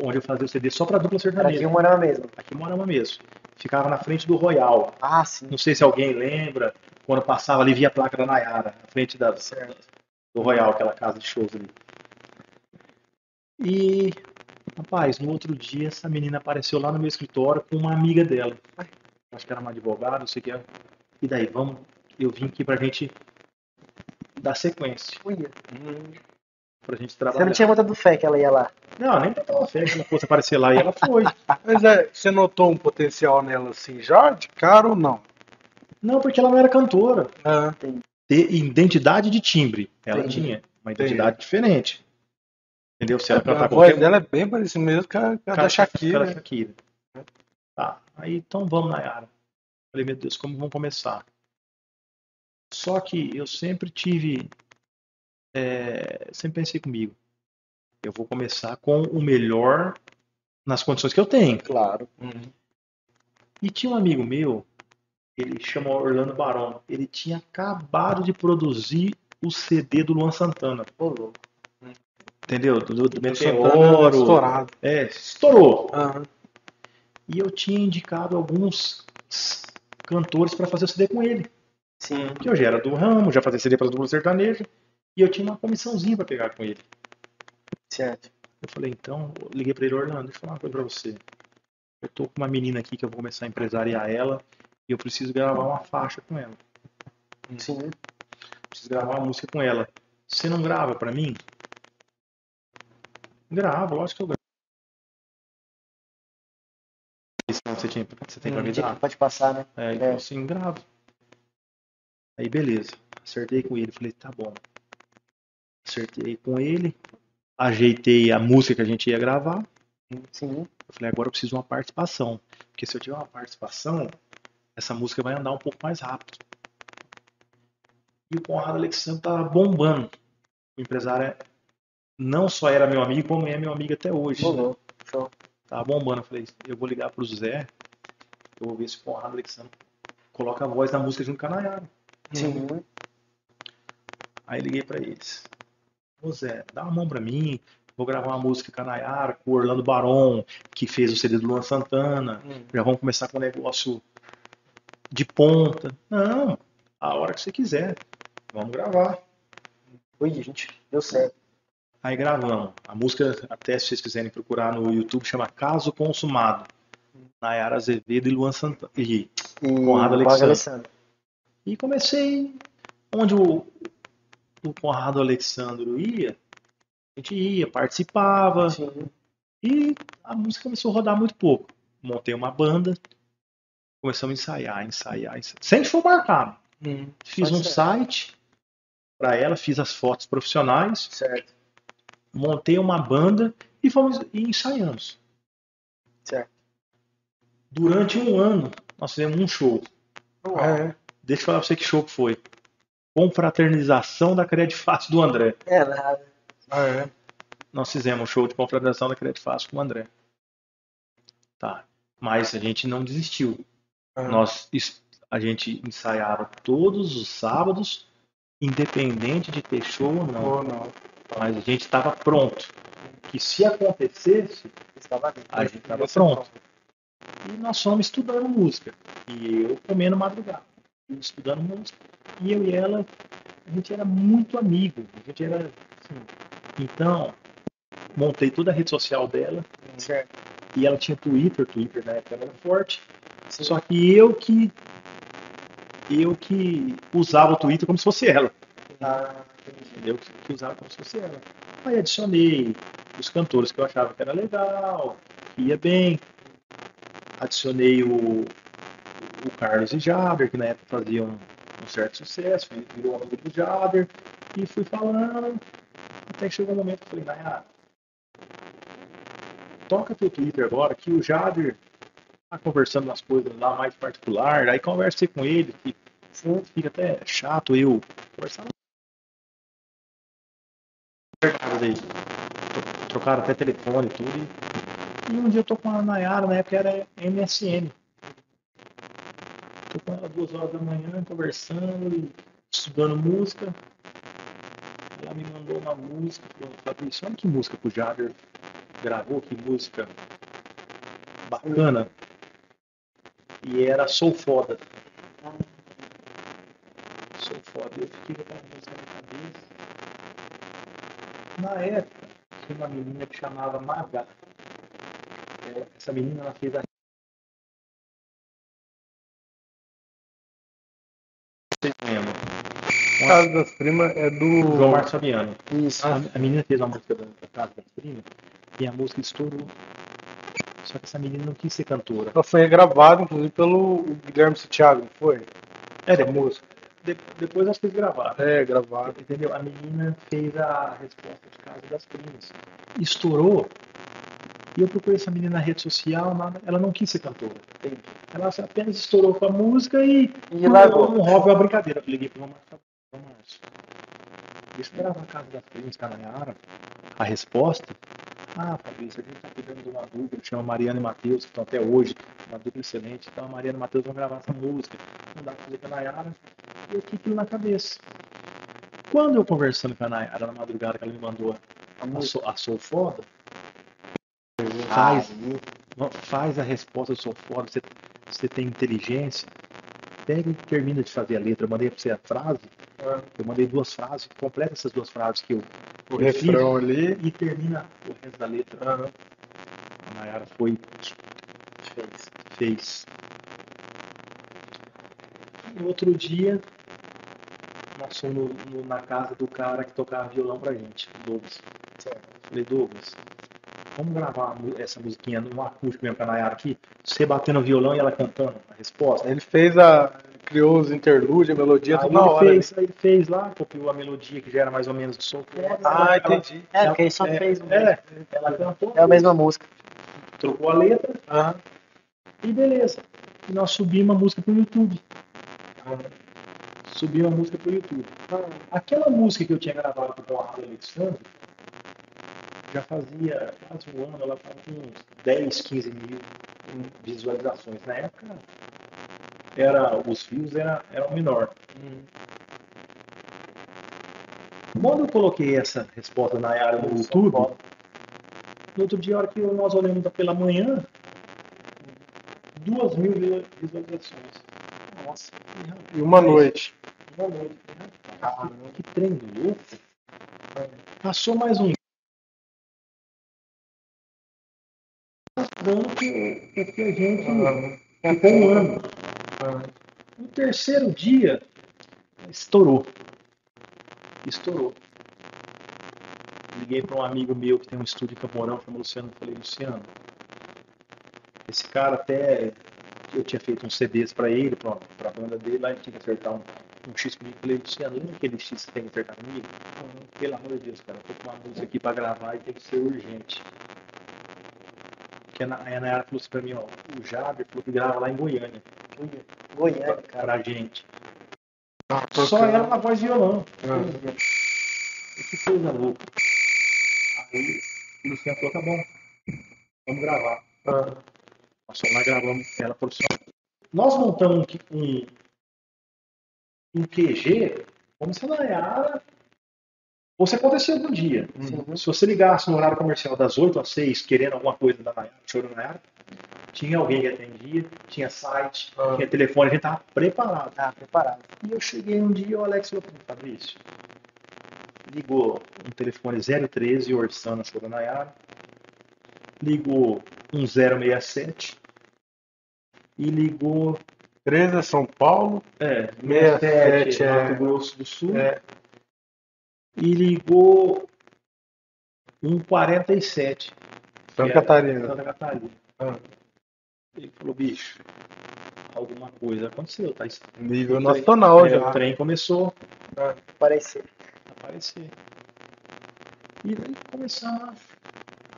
onde eu fazia o CD só para dupla aqui sertaneja. em Morama mesmo. Aqui em Morama mesmo. Ficava na frente do Royal. Ah, sim. Não sei se alguém lembra, quando passava ali via a placa da Nayara, na frente da, do Royal, aquela casa de shows ali. E, rapaz, no outro dia essa menina apareceu lá no meu escritório com uma amiga dela. Acho que era uma advogada, não sei o que era. E daí, vamos, eu vim aqui pra gente dar sequência, Uia. pra gente Você trabalhar. não tinha botado fé que ela ia lá. Não, nem tava fé que ela fosse aparecer lá e ela foi. Mas é, você notou um potencial nela assim já, de cara ou não? Não, porque ela não era cantora. Ah, identidade de timbre. Ela Entendi. tinha uma identidade diferente. Entendeu? Se ela a cantar voz qualquer dela é bem parecida mesmo com a, com a da Shakira. Shakira. Tá, aí então vamos, Nayara. Falei, meu Deus, como vamos começar? Só que eu sempre tive. é, sempre pensei comigo. Eu vou começar com o melhor nas condições que eu tenho. Claro. Uhum. E tinha um amigo meu, ele chama Orlando Barão. Ele tinha acabado de produzir o CD do Luan Santana. Ô, louco. Entendeu? Do, do Meteoro. estourado. É, estourou. Aham. E eu tinha indicado alguns cantores para fazer o CD com ele. Sim. Que eu já era do ramo, já fazia CD para dupla sertaneja. E eu tinha uma comissãozinha para pegar com ele. Certo. Eu falei, então, eu liguei para ele, Orlando, deixa eu falar uma coisa para você. Eu tô com uma menina aqui que eu vou começar a empresariar ela e eu preciso gravar uma faixa com ela. Sim. Preciso gravar uma música com ela. Você não grava para mim? Gravo, lógico que eu gravo. Senão você, tinha, você tem para me dar? Pode passar, né? É, ele É. assim, gravo. Aí beleza, acertei com ele, falei, tá bom. Acertei com ele, ajeitei a música que a gente ia gravar. Sim. Eu falei, agora eu preciso de uma participação. Porque se eu tiver uma participação, essa música vai andar um pouco mais rápido. E o Conrado Alexandre tava bombando. O empresário é- não só era meu amigo, como é meu amigo até hoje. Louco. Show. Tava bombando. Eu falei, eu vou ligar pro Zé, eu vou ver se o Conrado Alexandre coloca a voz da música junto com a Nayara. Sim. Aí liguei pra eles. Ô Zé, dá uma mão pra mim. Vou gravar uma música com a Nayara, com o Orlando Baron, que fez o CD do Luan Santana. Hum. Já vamos começar com um negócio de ponta. Não, a hora que você quiser. Vamos gravar. Ui, gente. Deu certo. Aí gravamos. A música, até se vocês quiserem procurar no YouTube, chama Caso Consumado. Nayara Azevedo e Luan Santana. E, E Conrado Conrado Alexandre. e comecei onde o, o Conrado Alexandro ia, a gente ia, participava, Sim. e a música começou a rodar muito pouco. Montei uma banda, começamos a ensaiar, ensaiar, ensaiar. Sem show marcado. Hum. Fiz um ensaiar. site para ela, fiz as fotos profissionais, Certo. montei uma banda e fomos e ensaiamos. Certo. Durante um ano, nós fizemos um show. É, Deixa eu falar pra você que show que foi. Confraternização da Credit Fácil do André. É, nada. é. Nós fizemos um show de confraternização da Credit Fácil com o André. Tá. Mas a gente não desistiu. Nós, a gente ensaiava todos os sábados, independente de ter show ou não. Ou não. Mas a gente estava pronto. Que se acontecesse, Estava a gente estava pronto. E nós fomos estudando música. E eu comendo madrugada. Estudando música. E eu e ela, a gente era muito amigo. A gente era. assim, então, montei toda a rede social dela. Certo. E ela tinha Twitter, Twitter na época era forte. Só que eu que. Eu que usava o Twitter como se fosse ela. Ah. Eu que, que usava como se fosse ela. Aí adicionei os cantores que eu achava que era legal, que ia bem. Adicionei o, o Carlos e Jader, que na época faziam um certo sucesso, ele virou amigo do Jader, e fui falando, até que chegou um momento que eu falei, Nayara, toca teu Twitter agora, que o Jader conversando nas coisas lá mais particular, aí conversei com ele, que fica até chato eu conversar Trocaram até telefone e tudo. E, e um dia eu tô com a Nayara, na época era MSN. Tô com ela duas horas da manhã, conversando, e estudando música. Ela me mandou uma música, falou, Fabrício, olha que música que o Jader gravou, que música bacana. E era Sou Foda. Sou Foda. Eu fiquei com aquela música na cabeça. Na época, tinha uma menina que chamava Maga. É, Essa menina ela fez a. Casa das Primas é do. João Marcos Fabiano. Isso. A, a menina fez uma música da Casa das Primas e a música estourou. Só que essa menina não quis ser cantora. Ela foi gravada, inclusive, pelo Guilherme Santiago, não foi? É, Essa depois, música. de- depois nós fez gravar. É, gravada. Entendeu? A menina fez a resposta de Casa das Primas. Estourou. E eu procurei essa menina na rede social, nada, ela não quis ser cantora. Ela apenas estourou com a música e, E largou. um hobby, uma brincadeira. Eu liguei para o Márcio. Falei, Márcio, Deixa eu gravar a Casa das Primas, Cananhara. A resposta? Ah, Fabrício, a gente está cuidando de uma dupla que chama Mariana e Matheus, que estão até hoje, uma dupla excelente. Então a Mariana e Matheus vão gravar essa música. Não dá para fazer com a Nayara. E eu fiquei aquilo na cabeça. Quando eu conversando com a Nayara na madrugada que ela me mandou a, Sou, a Sou Foda, faz, faz a resposta do Sou Foda, você, você tem inteligência, pega e termina de fazer a letra. Eu mandei para você a frase, eu mandei duas frases, completa essas duas frases que eu, O refrão ali. e termina o resto da letra. Aham. A Nayara foi, Fez. fez. No outro dia, nós fomos no- no- na casa do cara que tocava violão pra gente, o Douglas. Falei, Douglas, vamos gravar essa musiquinha num acústico mesmo com a Nayara aqui? Você batendo violão e ela cantando a resposta. Ele fez a. criou os interlúdios, a melodia, tudo na hora. fez, aí ele fez lá, copiou a melodia que já era mais ou menos do Soul Foda. Ah, Ela- entendi. É, porque ele só é, fez. um- É, ela cantou, É a mesma música. trocou a letra Aham. e beleza. E nós subimos a música pro YouTube. Subimos a música pro YouTube. Aquela música que eu tinha gravado com o Conrado Alexandre, já fazia quase um ano, ela estava com uns 10, 15 mil visualizações. Na época, era, os views era, eram menor. Quando eu coloquei essa resposta na área no YouTube, no outro dia, a hora que nós olhamos pela manhã, duas mil vi- visualizações. Nossa, E uma noite. uma noite. Rapaz, que trem louco. Passou mais um. Mostrando que, que a gente ficou um ano. No terceiro dia, estourou. Estourou. Liguei para um amigo meu que tem um estúdio em Camporão, chama Luciano. Falei, Luciano, esse cara até. Eu tinha feito uns CDs para ele, para a banda dele, lá ele tinha que acertar um, um X comigo. Falei, Luciano, lembra aquele X que tem que acertar comigo? Pelo amor de Deus, cara, eu tô com uma música aqui para gravar e tem que ser urgente. Porque a Na- a Nayara falou assim pra mim, ó, o Jader falou que grava lá em Goiânia, Goiânia, pra, cara. pra gente. Ah, Só ela na voz e violão. Ah. Que coisa louca. Aí o Luciano falou, tá bom, vamos gravar. Ah. Nós fomos lá e gravamos ela profissional. Nós montamos um, um, QG como se a Nayara fosse acontecer algum dia. Se você ligasse no horário comercial das 8 às 6 querendo alguma coisa da Nayara, chorando Nayara, tinha alguém que atendia, tinha site, Ah. tinha telefone, a gente estava preparado. Tá, preparado. E eu cheguei um dia e o Alex falou para mim, Fabrício, ligou um telefone 013, Orçana, sou da Nayara, ligou um 067 e ligou 13 é São Paulo. é, 67 67 é- Mato Grosso do Sul É. e ligou um 47 Santa Catarina. Santa Catarina. Ah. Ele falou, bicho, alguma coisa aconteceu, tá? Nível O trem- nacional é, já. O trem começou Parecer. aparecer. E daí começar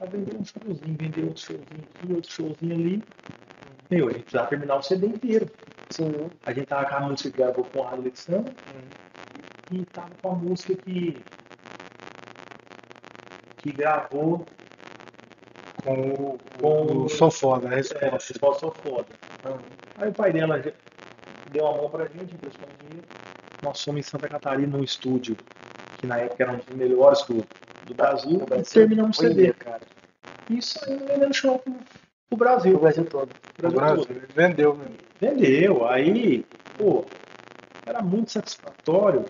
a vender um showzinho, vender outro showzinho aqui, outro showzinho ali. Meu, a gente precisava terminar o CD inteiro. Sim. A gente tava com a música que gravou com a Alexandre e tava com a música que que gravou Com o, Com o Sou Foda, a é, resposta. Resposta Sou Foda. Aí o pai dela deu a mão pra gente, emprestou um dinheiro. Nós fomos em Santa Catarina, num estúdio, que na época era um dos melhores do, do Brasil, Brasil. e terminamos o CD. Cara. E saímos vendendo show pro, pro O Brasil. Brasil todo. O Brasil Brasil todo. vendeu mesmo. Vendeu. Aí, pô, era muito satisfatório.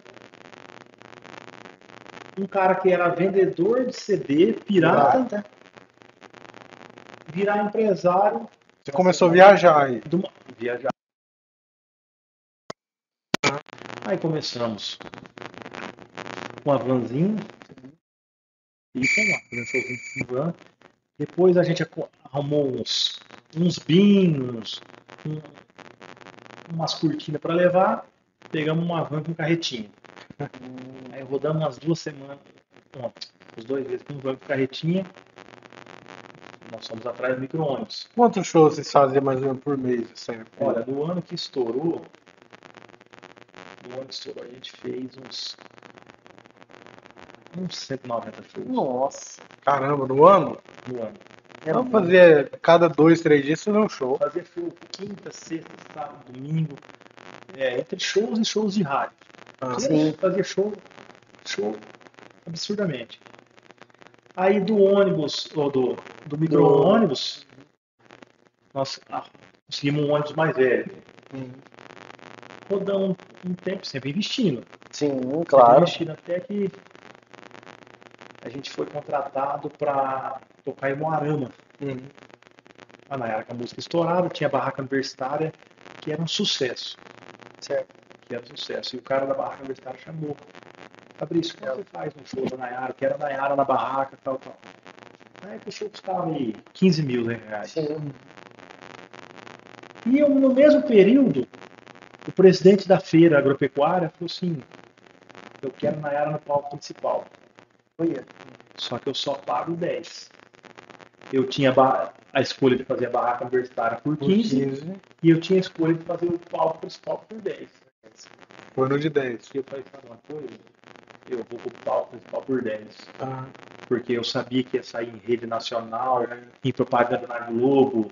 Um cara que era vendedor de CD, pirata, virar empresário Você começou a viajar aí. uma... viajar. Aí começamos com a vanzinha e fomos lá, showzinho com van. Depois a gente arrumou uns, uns binhos, um- umas cortinas para levar, pegamos uma van com carretinha. Aí rodamos umas duas semanas, os dois vezes com van com carretinha. Nós fomos atrás do micro-ônibus. Quantos shows vocês faziam mais ou menos por mês? Assim? Olha, do ano que estourou, do ano que estourou, a gente fez uns, uns 190 shows Nossa. Caramba, no ano? no ano. É Então fazia cada dois, três dias fazer um show. Fazia show quinta, sexta, sábado, domingo, é, entre shows e shows de rádio. Ah, Sim. Fazia show, show absurdamente. Aí do ônibus, ou do, do micro-ônibus, nós ah, conseguimos um ônibus mais velho. Hum. Rodamos um, um tempo sempre investindo. Sim, Sempre claro. investindo até que a gente foi contratado para tocar em Moarama. Hum. Lá na com a música estourada, tinha a barraca universitária, que era um sucesso. Certo. Que era um sucesso. E o cara da barraca universitária chamou. Fabrício, como você faz um show da Nayara? Que era Nayara na barraca, tal, tal. Época o show custava aí 15 mil né, reais. Sim. E eu, no mesmo período, o presidente da feira agropecuária falou assim: eu quero Nayara no palco principal. Olha. Só que eu só pago 10. Eu tinha a escolha de fazer a barraca universitária por Por 15 15, e eu tinha a escolha de fazer o palco principal por 10. foi no de 10. E eu falei, sabe uma coisa? Eu vou pro palco principal por 10. Ah, Porque eu sabia que ia sair em rede nacional, em propaganda na Globo.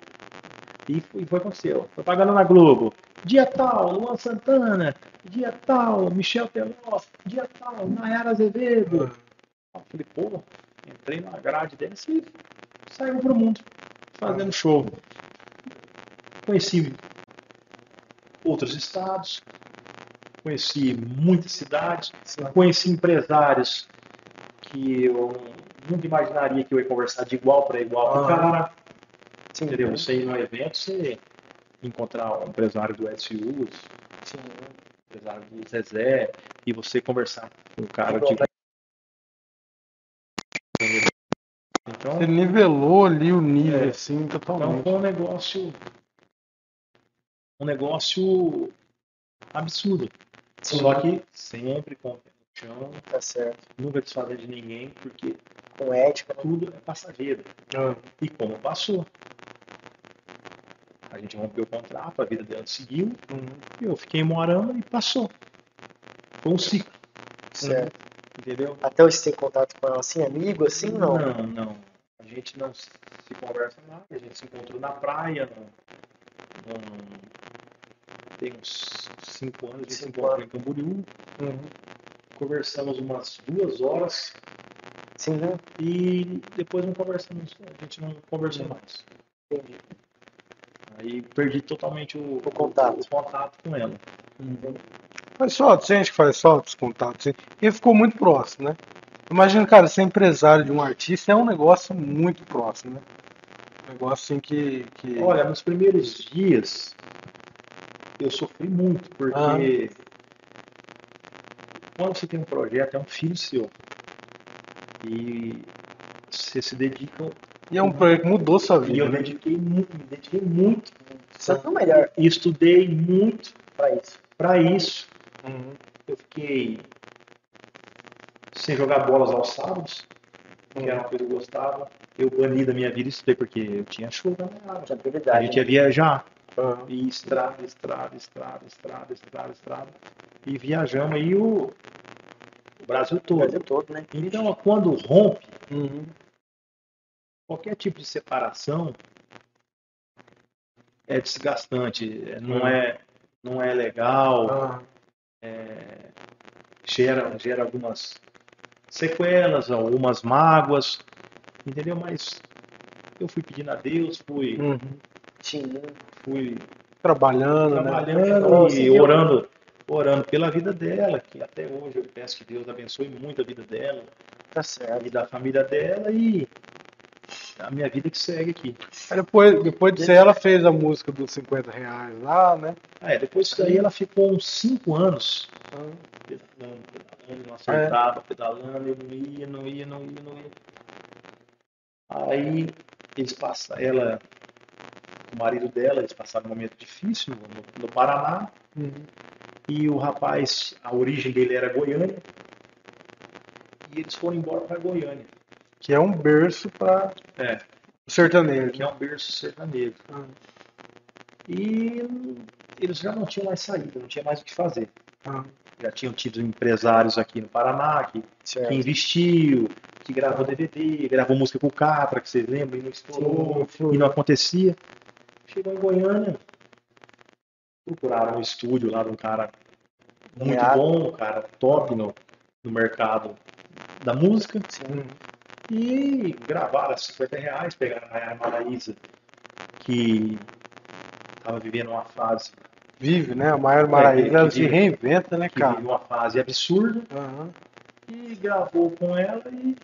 E foi, foi aconteceu. Propaganda na Globo. Dia tal, Luan Santana. Dia tal, Michel Teló. Dia tal, Nayara Azevedo. Eu falei, pô, entrei na grade dessa e saímos pro mundo fazendo show. Conheci outros estados, conheci muitas cidades, conheci empresários que eu nunca imaginaria que eu ia conversar de igual para igual com o Ah. cara. Sim. Entendeu? Você ir no evento, você encontrar um empresário do SU, Sim. empresário do Zezé, e você conversar com o cara de. Então, Você nivelou ali o nível, É. assim, então totalmente. foi um negócio. Um negócio absurdo. Sim. Só que sempre o no chão, Tá certo. nunca desfazer de ninguém, porque Com ética. tudo é passageiro. Ah, E como passou? A gente rompeu o contrato, a vida dela seguiu, hum. e eu fiquei em Moarama e passou. Foi um ciclo, Certo. entendeu? Até hoje você tem contato com ela assim, amigo, assim, não? Não, não. A gente não se conversa mais, a gente se encontrou na praia. num- num- tem uns cinco anos, a gente se encontrou em Camboriú. Uhum. Conversamos umas duas horas Sim, né? e depois não conversamos, a gente não conversou mais. entendi. Aí perdi totalmente o, O contato. o contato com ela. Faz fotos, tem gente que faz fotos, contatos, assim, e ficou muito próximo, né? Imagina, cara, ser empresário de um artista é um negócio muito próximo, né? Um negócio assim que. que... Olha, nos primeiros dias eu sofri muito, porque Ah. Quando você tem um projeto, é um filho seu. E você se dedica. E é um projeto que mudou sua E vida. eu né? dediquei muito, me dediquei muito. Só que o melhor E estudei muito pra isso. para isso. Uhum. Eu fiquei sem jogar bolas aos sábados, que era uma coisa que eu gostava. Eu bani da minha vida estudei porque eu tinha show área. Tinha A prioridade. gente ia né? viajar. Ah, E estrada, estrada, estrada, estrada, estrada, estrada. E viajamos aí o, o Brasil O todo. Brasil todo, né? Então, quando rompe, Uhum. Qualquer tipo de separação é desgastante, é- não é, não é legal, Ah, gera, gera algumas sequelas, algumas mágoas, entendeu? Mas eu fui pedindo a Deus, fui, uhum. Sim. fui Trabalhando, né? trabalhando Nossa, e orando, orando pela vida dela, que até hoje eu peço que Deus abençoe muito a vida dela Tá certo. e da família dela e a minha vida que segue aqui. Aí depois, depois disso aí ela fez a música dos 50 reais lá, né? Ah, é, depois disso daí ela ficou uns cinco anos pedalando, pedalando, não acertava, pedalando, eu não ia, não ia, não ia, não ia. Aí eles passaram, ela, o marido dela, eles passaram um momento difícil no, no Paraná, Uhum. E o rapaz, a origem dele era Goiânia, e eles foram embora para Goiânia, Que é um berço para é, o sertanejo. que é um berço sertanejo. Ah, E eles já não tinham mais saída, não tinha mais o que fazer. ah. Já tinham tido empresários aqui no Paraná que Certo. que investiu, que gravou DVD, gravou música com o Capra, que vocês lembram, e não estourou, Sim, sim. e não acontecia. Chegou em Goiânia, procuraram um estúdio lá de um cara muito Nomeado. bom, um cara top no, no mercado da música, Uhum. e gravaram a 50 reais, pegaram a Maraísa, que estava vivendo uma fase, Vive, né? A Maior Maraíza, que ela se reinventa, né, cara? vive uma fase absurda, Aham. e gravou com ela e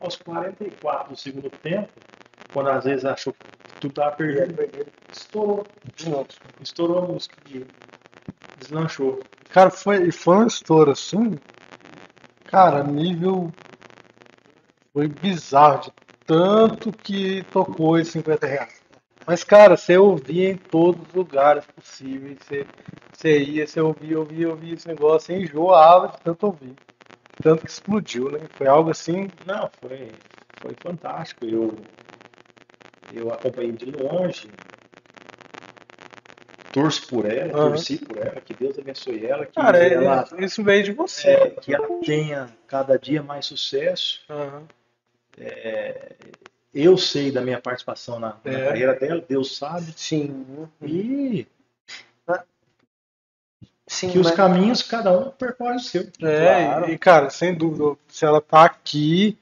aos 44 do segundo tempo, quando às vezes achou que tudo estava perdido, estourou, De novo. estourou a música deslanchou. Cara, foi, foi um estouro assim. Cara, nível. Foi bizarro de tanto que tocou esses 50 reais. Mas, cara, você ouvia em todos os lugares possíveis. Você, você ia, você ouvia, ouvia, ouvia esse negócio, você enjoava de tanto ouvir. Tanto que explodiu, né? Foi algo assim. Não, foi, foi fantástico. Eu, eu acompanhei de longe, torço por ela, Aham. torci por ela, que Deus abençoe ela, que Cara, é- ela, isso veio de você. é, que ela tenha cada dia mais sucesso. Aham. Eu sei da minha participação na, na É. carreira dela, Deus sabe. Sim. E Sim, que os mas- caminhos, cada um percorre o seu. É, Claro. e, cara, sem dúvida, se ela tá aqui,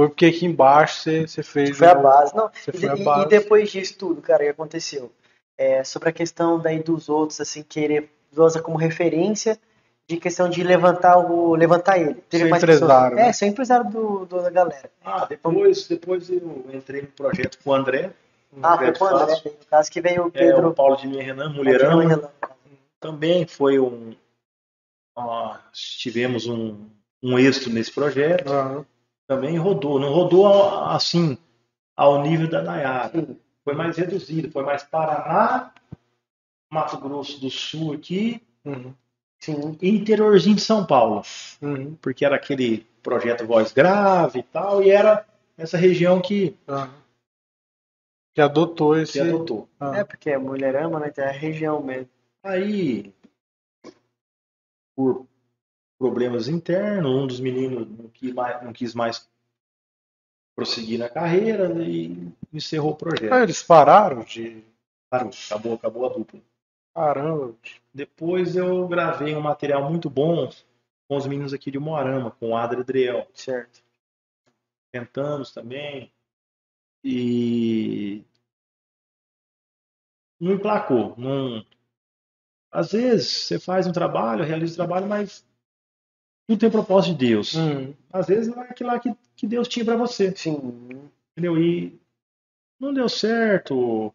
foi porque aqui embaixo você, você fez. Foi a base. Não, Você e, a base. e depois disso tudo, cara, o que aconteceu? É, sobre a questão daí dos outros, assim, querer usar como referência de questão de levantar o levantar ele. Teve mais empresário, pessoas. né? É, ser empresário do, do- da galera. Ah, depois, depois eu entrei no projeto com o André, Ah, foi com o André, Fácil. no caso que veio o é, Pedro. o Paulo de Minha Renan, Mulherama. Renan. Também foi um. ó, tivemos um, um êxito nesse projeto. Aham. Também rodou. Não rodou assim, ao nível da Nayara. Sim. Foi mais reduzido. Foi mais Paraná, Mato Grosso do Sul aqui Uhum. Sim. interiorzinho de São Paulo. Uhum. Porque era aquele projeto voz grave e tal. E era essa região que, Aham. Que adotou esse. que adotou. Ah. É, porque é Mulherama, né? Então é a região mesmo. Aí, por problemas internos, um dos meninos não quis mais, não quis mais prosseguir na carreira e encerrou o projeto. Ah, eles pararam de. Parou, acabou, acabou a dupla. Caramba. Depois eu gravei um material muito bom com os meninos aqui de Moarama, com o Adri Adriel. Certo. Tentamos também. E não emplacou. Não... Às vezes você faz um trabalho, realiza o trabalho, mas tudo tem propósito de Deus. Uhum. Às vezes não é aquilo lá que, que Deus tinha para você. Sim. Entendeu? E não deu certo.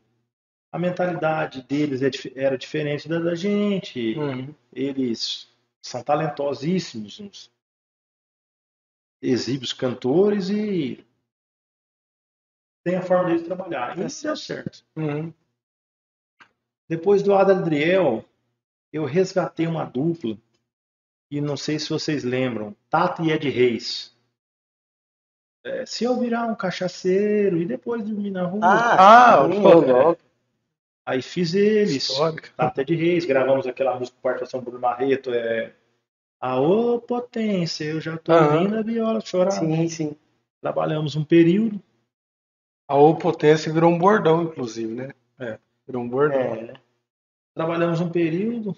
A mentalidade deles é era diferente da da gente. Uhum. Eles são talentosíssimos, uns exíbios cantores e tem a forma deles trabalhar. E isso deu certo. Uhum. Depois do Adriel, eu resgatei uma dupla e não sei se vocês lembram, Tato e Ed Reis. É, se eu virar um cachaceiro e depois dormir na rua, Ah, sim, pô, logo. aí fiz eles. Tato e Ed Reis, gravamos aquela música com participação do Bruno Barreto, é A Ô Potência, eu já tô Aham. ouvindo a viola chorar. Sim, sim. Trabalhamos um período, A O potência virou um bordão, inclusive, né? É. Virou um bordão. É, trabalhamos um período.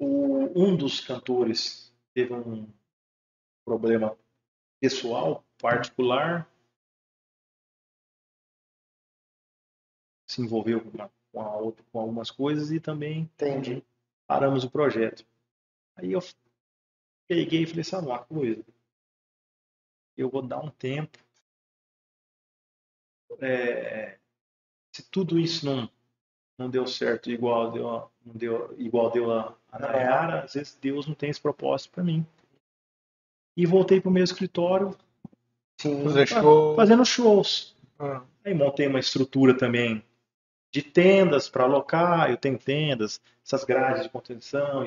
Um dos cantores teve um problema pessoal, particular, se envolveu com, a outra- com algumas coisas e também Entendi. paramos o projeto. Aí eu peguei e falei, sabe uma coisa? Eu vou dar um tempo. É, se tudo isso não, não deu certo igual deu, a- não deu, igual deu a, a Nayara, às vezes Deus não tem esse propósito para mim. E voltei pro meu escritório Sim. Fazer show. fazendo shows. Ah, Aí montei uma estrutura também de tendas para alocar, eu tenho tendas, essas grades de contenção,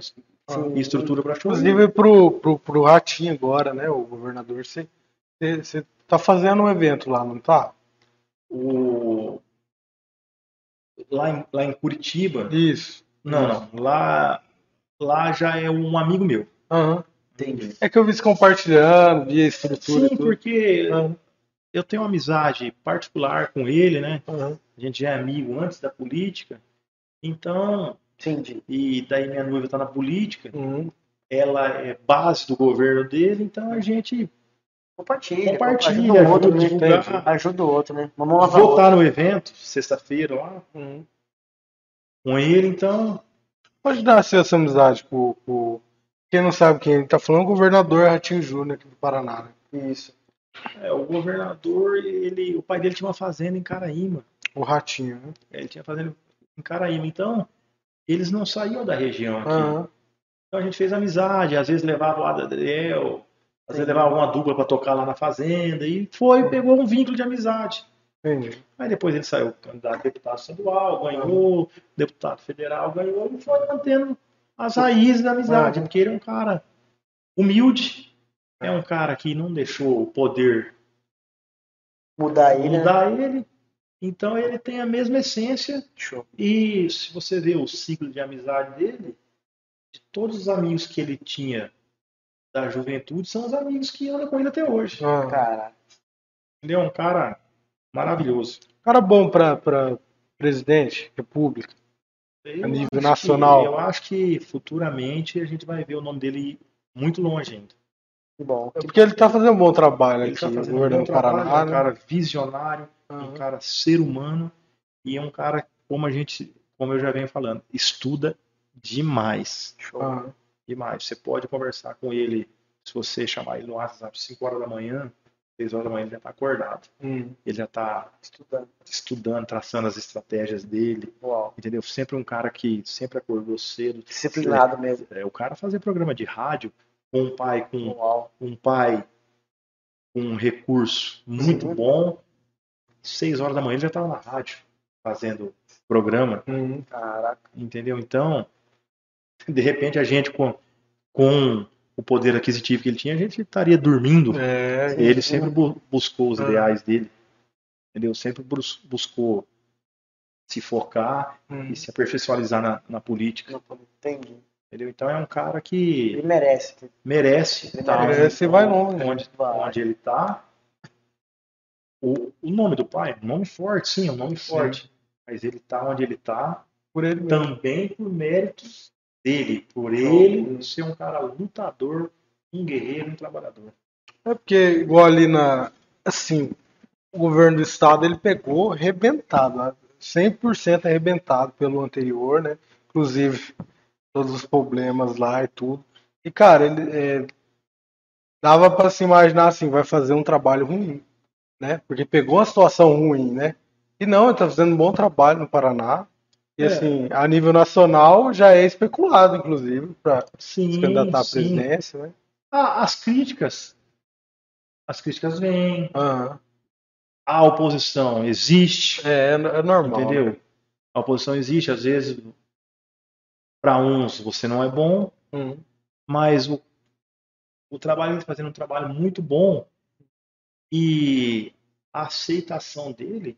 e estrutura para show. Inclusive pro, pro, pro Ratinho agora, né? O governador, você, você, você tá fazendo um evento lá, não tá? o lá em, lá em Curitiba Isso. não não lá lá já é um amigo meu Aham. Entendi. É que eu vi você compartilhando, vi a estrutura. sim tudo. porque Aham, eu tenho uma amizade particular com ele né aham. a gente já é amigo antes da política então Entendi. e daí minha noiva está na política Uhum. ela é base do governo dele então a gente Compartilha. compartilha ajuda o outro, ajuda né? divulgar Ajuda o outro, né? Vamos o estar no evento sexta-feira lá Uhum. com ele então Pode dar assim, essa amizade com, com- Quem não sabe quem ele tá falando, o governador Ratinho Júnior aqui do Paraná. Né? Isso. é, o governador ele o pai dele tinha uma fazenda em Caraíma O Ratinho, né? Ele tinha fazenda em Caraíma. Então, eles não saíam da região aqui. Aham. Então a gente fez amizade, às vezes levava o Adriel, às vezes levava uma dupla para tocar lá na fazenda, e foi, pegou um vínculo de amizade. Entendi. Aí depois ele saiu candidato a deputado estadual, ganhou, deputado federal, ganhou, e foi mantendo as raízes da amizade, Uhum. porque ele é um cara humilde, é um cara que não deixou o poder Mudar ele, né? mudar ele, então ele tem a mesma essência Show. E se você vê o ciclo de amizade dele, de todos os amigos que ele tinha da juventude, são os amigos que andam com ele até hoje. Ah, Cara, Ele é um cara maravilhoso. cara bom pra, pra presidente, república. Eu nível acho nacional. que- eu acho que futuramente a gente vai ver o nome dele muito longe ainda. que bom. É porque ele tá fazendo um bom trabalho Ele aqui, está no fazendo um governo do trabalho, Paraná. é um né? cara visionário, é um cara ser humano e é um cara, como a gente, como eu já venho falando, estuda demais. Show. Aham. demais. Você pode conversar com ele, se você chamar ele no WhatsApp 5 horas da manhã, 6 horas da manhã, ele já está acordado. Hum. Ele já está Estudando. estudando, traçando as estratégias dele, Uau. entendeu? Sempre um cara que sempre acordou cedo. Disciplinado mesmo. É, o cara fazer programa de rádio com um pai com Uau. um pai com um recurso muito Sim. bom. 6 horas da manhã ele já estava na rádio fazendo programa, Hum. Caraca. entendeu? Então, de repente a gente com com o poder aquisitivo que ele tinha, a gente estaria dormindo. É, Ele sempre bu- buscou os Ah. ideais dele, entendeu? Sempre bus- buscou se focar hum. e se aperfeiçoar na, na política, Não Entendi. entendeu? Então é um cara que Ele merece. merece Ele estar merece e vai longe. onde, Vai. onde ele está. O, o nome do pai, um nome forte, sim, é um nome Sim. forte, mas ele está onde ele está por ele mesmo. também por méritos dele, por ele ser um cara lutador, um guerreiro, um trabalhador. É porque, igual ali na. Assim, o governo do estado ele pegou arrebentado, né? 100% arrebentado pelo anterior, né? Inclusive, todos os problemas lá e tudo. E, cara, ele. é, dava para se imaginar assim, vai fazer um trabalho ruim, né? Porque pegou uma situação ruim, né? E não, ele tá fazendo um bom trabalho no Paraná. E, É. assim, a nível nacional já é especulado, inclusive, para Sim, se candidatar à presidência, né? Ah, as críticas, as críticas vêm, Aham. a oposição existe, É, é normal. entendeu? né? A oposição existe, às vezes para uns você não é bom, Hum. mas o, o trabalho ele está fazendo um trabalho muito bom e a aceitação dele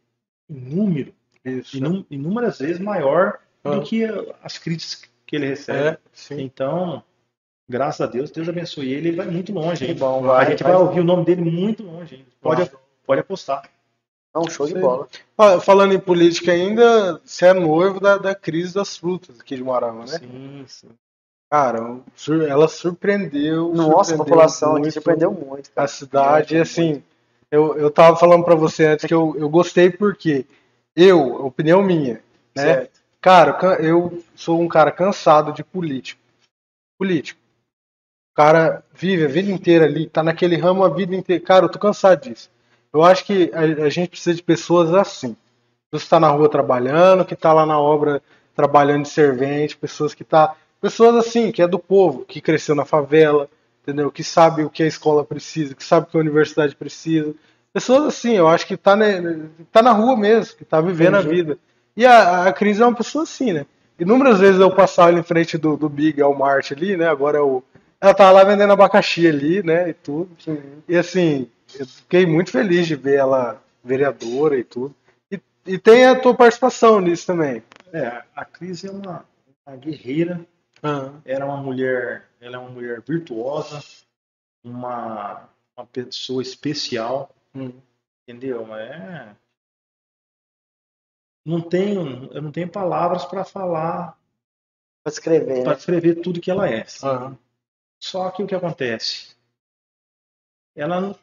em número, Isso. inú- inúmeras vezes maior Ah. do que as críticas que ele recebe. É. Então, Graças a Deus, Deus abençoe ele, ele vai muito longe. Hein? bom, a vai, gente vai. vai ouvir o nome dele muito longe. Hein? Pode, pode apostar. É um show de Sim. bola. Fa- Falando em política ainda, você é noivo da, da crise das frutas aqui de Moarama, né? Sim, sim. Cara, ela surpreendeu. Nossa, a surpreendeu população aqui muito surpreendeu muito. A Cara. cidade, e assim, eu, eu tava falando pra você antes que eu, eu gostei porque eu, opinião minha, né? Certo. Cara, eu sou um cara cansado de político. Político. O cara vive a vida inteira ali, tá naquele ramo a vida inteira. Cara, eu tô cansado disso. Eu acho que a, a gente precisa de pessoas assim. Pessoas que está na rua trabalhando, que tá lá na obra trabalhando de servente, pessoas que tá. Pessoas assim, que é do povo, que cresceu na favela, entendeu? Que sabe o que a escola precisa, que sabe o que a universidade precisa. Pessoas assim, eu acho que tá, né, tá na rua mesmo, que tá vivendo a Entendi. vida. E a, a Cris é uma pessoa assim, né? Inúmeras vezes eu passava ali em frente do, do Big Walmart ali, né? Agora é o. Ela tava lá vendendo abacaxi ali, né? E tudo. E assim, eu fiquei muito feliz de ver ela vereadora e tudo. E, e tem a tua participação nisso também. É, a Cris é uma, uma guerreira, era uma mulher, ela é uma mulher virtuosa, uma, uma pessoa especial, Hum. entendeu? É, não tenho, eu não tenho palavras para falar, Pra escrever, para né? descrever tudo que ela é. Aham. Só que o que acontece? Ela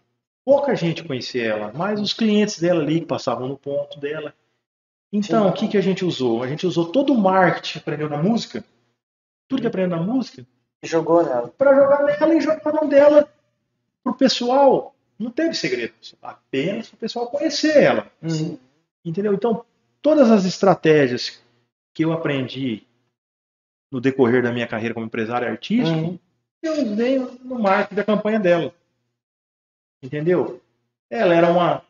pouca gente conhecia ela, mas os clientes dela ali que passavam no ponto dela. Então, Sim. o que, que a gente usou? A gente usou todo o marketing que aprendeu na música, tudo que aprendeu na música, Jogou nela. para jogar nela e jogar na mão dela pro pessoal. Não teve segredo, apenas o pessoal conhecer ela. Sim. Entendeu? Então, todas as estratégias que eu aprendi no decorrer da minha carreira como empresário artístico, Uhum. eu usei no marketing da campanha dela. Entendeu? Ela era uma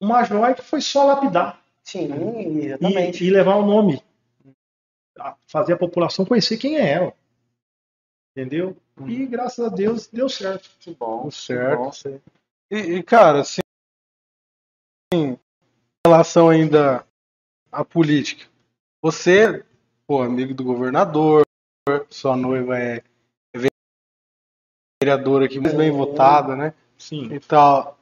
uma joia que foi só lapidar Sim, e, exatamente. e levar o nome, fazer a população conhecer quem é ela. Entendeu? E graças a Deus deu certo. Que bom. Tudo certo. bom. E, e, cara, assim, em relação ainda à política, você, pô, amigo do governador, sua noiva é vereadora aqui, muito bem votada, né? Sim. E tal.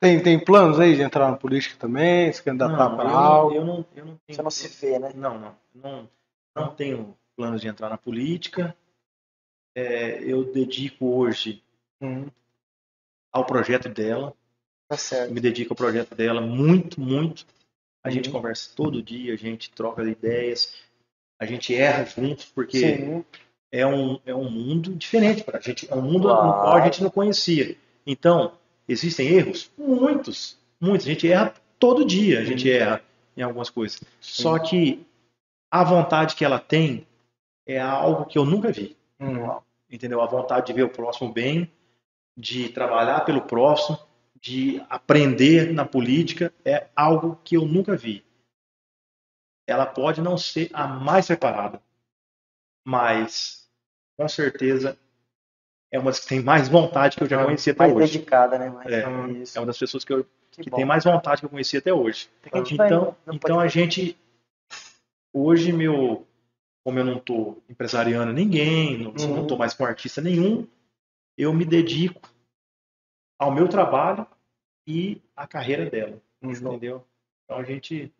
Tem, tem planos aí de entrar na política também, se candidatar Não, para eu, algo? não, eu, não, eu não tenho Você não se vê, né? Não, não, não, não tenho planos de entrar na política. É, eu dedico hoje Hum, ao projeto dela, Tá certo. me dedico ao projeto dela muito, muito. A gente Uhum. conversa todo dia, a gente troca ideias, a gente erra juntos, porque Sim. é um, é um mundo diferente para a gente, é um mundo Claro. no qual a gente não conhecia. Então, existem erros? Muitos, muitos. A gente erra todo dia, a gente erra em algumas coisas. Só que a vontade que ela tem é algo que eu nunca vi. Hum, Entendeu? A vontade de ver o próximo bem, de trabalhar pelo próximo, de aprender na política é algo que eu nunca vi. Ela pode não ser a mais preparada, mas com certeza é uma das que tem mais vontade que eu já conheci até Mais hoje. dedicada, né? Mais É. É uma das pessoas que, eu, Que que tem mais vontade que eu conheci até hoje. Então, então a gente hoje meu como eu não estou empresariando ninguém, não Uhum. estou mais com artista nenhum, eu me dedico ao meu trabalho e à carreira dela, Uhum. entendeu? Então a gente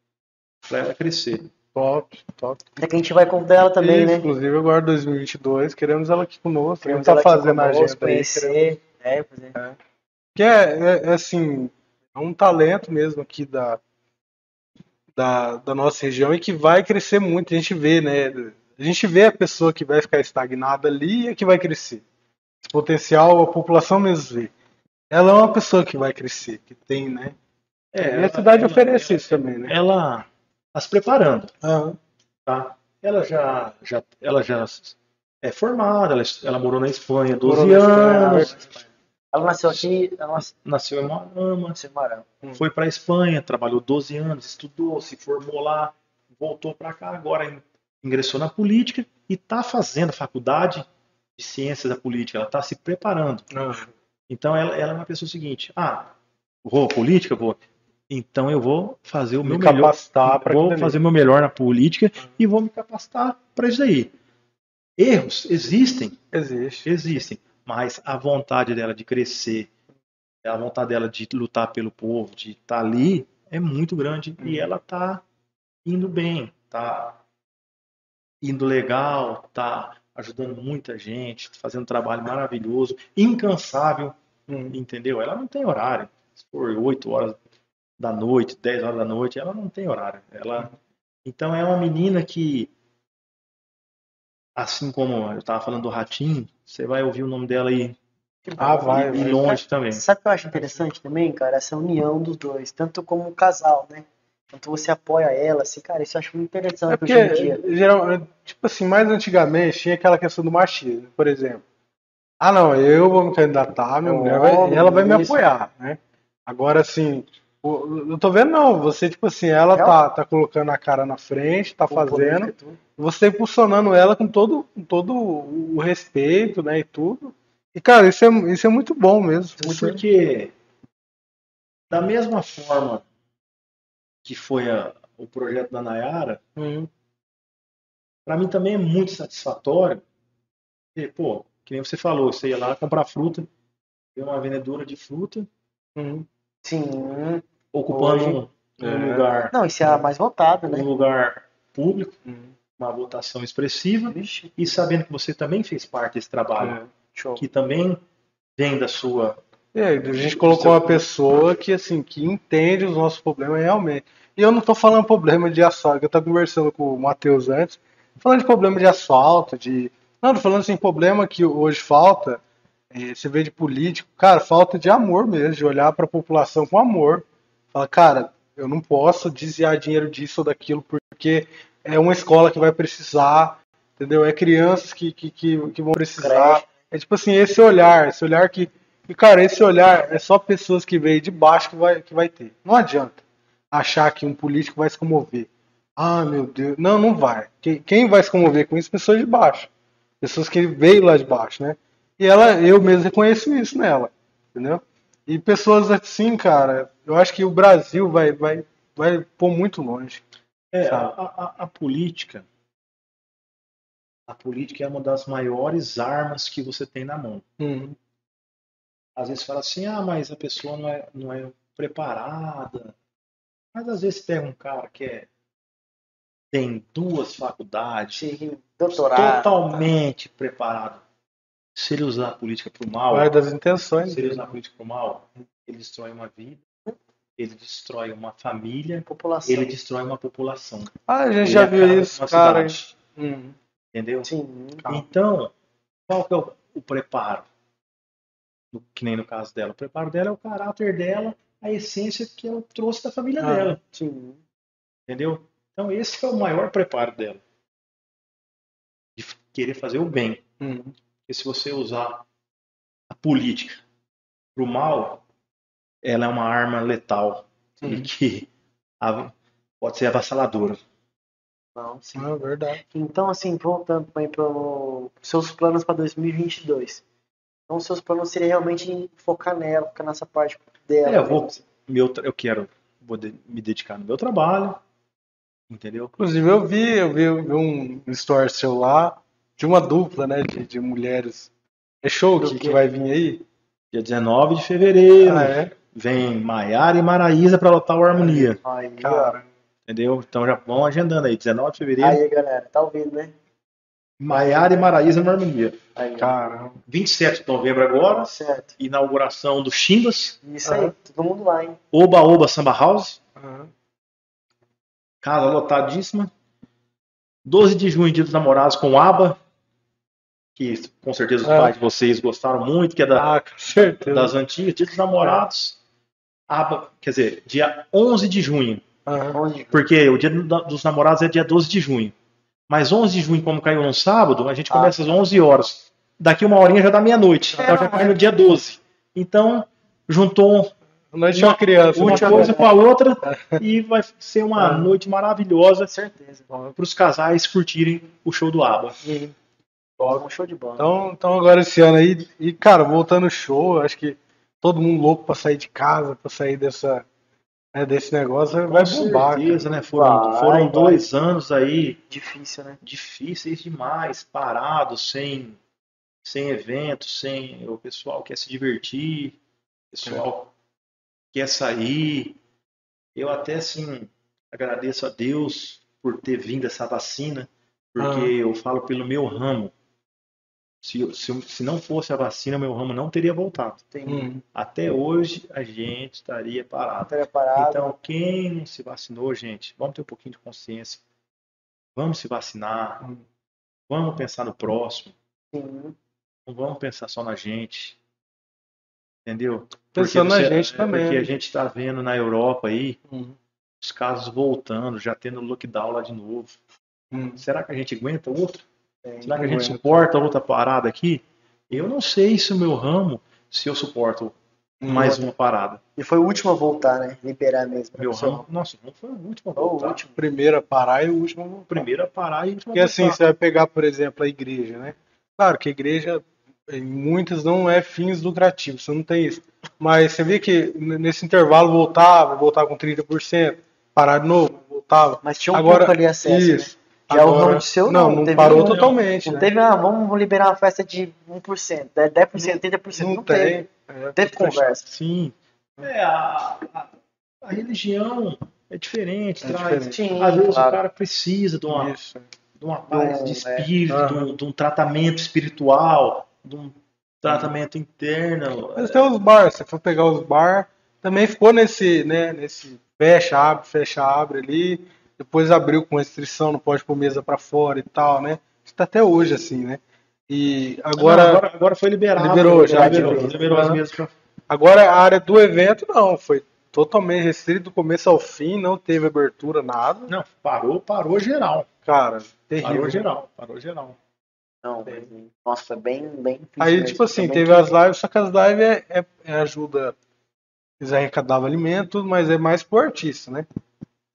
leva a crescer. Top, top. É que a gente vai convidar ela também, Isso, né? Inclusive agora 2022, queremos ela aqui conosco, Queremos queremos tá ela aqui fazendo a conosco, agenda aí. queremos- conhecer. É, pois é. Que é, é- é, assim, é um talento mesmo aqui da, da, da nossa região e que vai crescer muito. A gente vê, né? A gente vê a pessoa que vai ficar estagnada ali e a que vai crescer. Esse potencial a população mesmo vê. Ela é uma pessoa que vai crescer, que tem, né? É, e a ela- cidade ela- oferece isso também, né? Ela está se preparando, Aham. tá? Ela já, já, ela já é formada, ela, ela morou na Espanha 12 Morou na Espanha, anos, Ela nasceu aqui, ela nasceu nasceu em Moarama, em Marão. foi para a Espanha, trabalhou 12 anos, estudou, se formou lá, voltou para cá, agora in- ingressou na política e está fazendo a faculdade de ciências da política, ela está se preparando. Aham. Então ela, ela é uma pessoa seguinte, ah, vou política, vou, então eu vou fazer o Me meu melhor, vou fazer o meu melhor na política e vou me capacitar para isso aí. Erros existem, Existe. existem, mas a vontade dela de crescer, a vontade dela de lutar pelo povo, de estar ali, é muito grande e ela tá indo bem, tá indo legal, tá ajudando muita gente, fazendo um trabalho maravilhoso, incansável, Hum. entendeu? Ela não tem horário. Se for 8 horas da noite, 10 horas da noite, ela não tem horário. Ela então é uma menina que assim como eu estava falando do Ratinho, você vai ouvir o nome dela aí Ah, vai, e vai. longe também. Sabe o que eu acho interessante também, cara? Essa união dos dois, tanto como casal, né? Quanto você apoia ela, assim, cara, isso eu acho muito É interessante porque, hoje em dia. geral, tipo assim, mais antigamente tinha aquela questão do machismo, por exemplo. Ah, não, eu vou me candidatar, minha Oh, mulher vai, ela vai me isso. apoiar, né? Agora, assim, o- eu tô vendo, não, você, tipo assim, ela tá, tá colocando a cara na frente, tá Com política fazendo, você impulsionando ela com todo, com todo o respeito, né, e tudo. E, cara, isso é, isso é muito bom mesmo. Isso é- Porque da mesma forma que foi a- o projeto da Nayara, Hum, para mim também é muito satisfatório. Porque, pô, que nem você falou, você ia lá comprar fruta, ver uma vendedora de fruta hum. Sim. Ocupando Hoje- um, um É. lugar, Não, isso é a mais votada, um né? lugar público, uma votação expressiva, Vixe, e sabendo que você também fez parte desse trabalho, É. que também vem da sua aí, a gente colocou uma pessoa que, assim, que entende os nossos problemas realmente. E eu não tô falando problema de asfalto, que eu tava conversando com o Matheus antes, falando de problema de asfalto, de. Não, falando assim, problema que hoje falta, eh, você vê de político, cara, falta de amor mesmo, de olhar para a população com amor. Fala, cara, eu não posso desviar dinheiro disso ou daquilo, porque é uma escola que vai precisar, entendeu? É crianças que, que, que, que vão precisar. É tipo assim, esse olhar, esse olhar que. E, cara, esse olhar é só pessoas que veio de baixo que vai, que vai ter. Não adianta achar que um político vai se comover. Ah, meu Deus. Não, não vai. Quem, quem vai se comover com isso? Pessoas de baixo. Pessoas que veio lá de baixo, né? E ela, eu mesmo reconheço isso nela, entendeu? E pessoas assim, cara, eu acho que o Brasil vai, vai, vai pôr muito longe. É, a, a- a política. A política é uma das maiores armas que você tem na mão. Uhum. Às vezes fala assim, ah, mas a pessoa não é, não é preparada. Mas às vezes pega um cara que é, tem duas faculdades, Sim, doutorado. totalmente preparado. Se ele usar a política para o mal, Vai das intenções. se ele usar a política para o mal, ele destrói uma vida, ele destrói uma família, População. ele destrói uma população. Ah, a gente Ele já viu isso, cara. Uhum. entendeu? Sim. Calma. Então, qual que é o, o preparo? No- que nem no caso dela. O preparo dela é o caráter dela, a essência que ela trouxe da família Ah. dela. Sim. Entendeu? Então, esse é o maior preparo dela. De querer fazer o bem. Uhum. Porque se você usar a política para o mal, ela é uma arma letal e Uhum. que a- pode ser avassaladora. Não, sim. Ah, verdade. Então, assim, voltando para os seus planos para 2022. Então, seus planos seriam realmente em focar nela, focar nessa parte dela. É, eu vou- mesmo. Meu, eu quero vou de- me dedicar no meu trabalho, entendeu? Inclusive, eu vi, eu vi, eu vi um story seu lá de uma dupla, né, de, de mulheres. É show que, que vai vir aí? Dia 19 de fevereiro, Ah, é? Vem Maiara e Maraísa para lotar o Harmonia, Aí. Cara, entendeu? Então já vão agendando aí, 19 de fevereiro, Aí, galera, tá ouvindo, né? Maiara e Maraísa no Harmonia. Aí, cara. 27 de novembro agora, Certo. inauguração do Chimbas, Isso aí, todo mundo lá, hein? Oba Oba Samba House, Aham. casa lotadíssima. 12 de junho, Dia dos Namorados com ABA, que com certeza os É. pais de vocês gostaram muito, que é da, Ah, das antigas, Dia dos Namorados. ABA, quer dizer, dia 11 de junho. Onde? Porque o dia do- dos namorados é dia 12 de junho. Mas 11 de junho, como caiu num sábado, a gente Ah. começa às 11 horas. Daqui uma horinha já dá meia-noite. Então já cai no dia 12. Então, juntou Noite uma criança. uma coisa com a outra e vai ser uma Ah. noite maravilhosa para os casais curtirem o show do ABBA. Um show de bola. Então, então agora esse ano aí, e cara, voltando ao show, acho que todo mundo louco pra sair de casa, pra sair dessa, É, desse negócio vai Com bombar. certeza, né? Foram, Vai, foram vai. dois anos aí Difícil, né? difíceis demais, parados, sem, sem eventos, sem o pessoal quer se divertir, o pessoal quer sair. Eu até assim agradeço a Deus por ter vindo essa vacina, porque Ah. eu falo pelo meu ramo. Se, se, se não fosse a vacina, meu ramo não teria voltado. Tem Hum. Até hoje a gente estaria parado. preparado. Então, quem não se vacinou, gente, vamos ter um pouquinho de consciência. Vamos se vacinar. Hum. Vamos pensar no próximo. Sim. Não vamos pensar só na gente. Entendeu? Pensando na gente é também, Porque a gente está vendo na Europa aí Hum. os casos voltando, já tendo lockdown lá de novo. Hum. Será que a gente aguenta outro? Tem. Será que a gente suporta outra parada aqui? Eu não sei se o meu ramo, se eu suporto mais uma parada. E foi o último a voltar, né? Liberar mesmo. Meu ramo, nossa, não foi o último a Foi o voltar. último. Primeiro a parar e o último a voltar. Primeiro a parar e o último a Porque assim, voltar. você vai pegar, por exemplo, a igreja, né? Claro que a igreja, em muitas, não é fins lucrativos, você não tem isso. Mas você vê que nesse intervalo voltava, voltava com 30%, parar de novo, voltava. Mas tinha um Agora, pouco ali acesso, isso. né? Já o Agora- seu não, não, não teve parou nenhum. totalmente, Não né? teve, ah, vamos liberar uma festa de 1%, né? 10%, 30%. Não, Não teve. tem. É, Teve fechado. conversa. Sim. É, a, a, a religião é diferente, É traz. diferente. Sim, Às vezes claro. o cara precisa de uma, Isso. de uma paz de é. espírito, de, um, de um tratamento espiritual, de um tratamento interno. Mas tem os bar, se for pegar os bar, também ficou nesse, né, nesse fecha, abre, fecha, abre ali. Depois abriu com restrição, não pode pôr mesa pra fora e tal, né? Isso tá até hoje assim, né? E agora, Não, agora, agora foi liberado. Liberou, já liberou, liberou. liberou as mesas pra agora a área do evento não, foi totalmente restrito do começo ao fim, não teve abertura, nada. Não, parou, parou geral. Cara, terrível. Parou geral, parou geral. Não, mas, nossa, foi bem, bem Aí, tipo assim, teve as lives, só que as lives é, é- é ajuda. Eles arrecadavam alimento, mas é mais pro artista, né?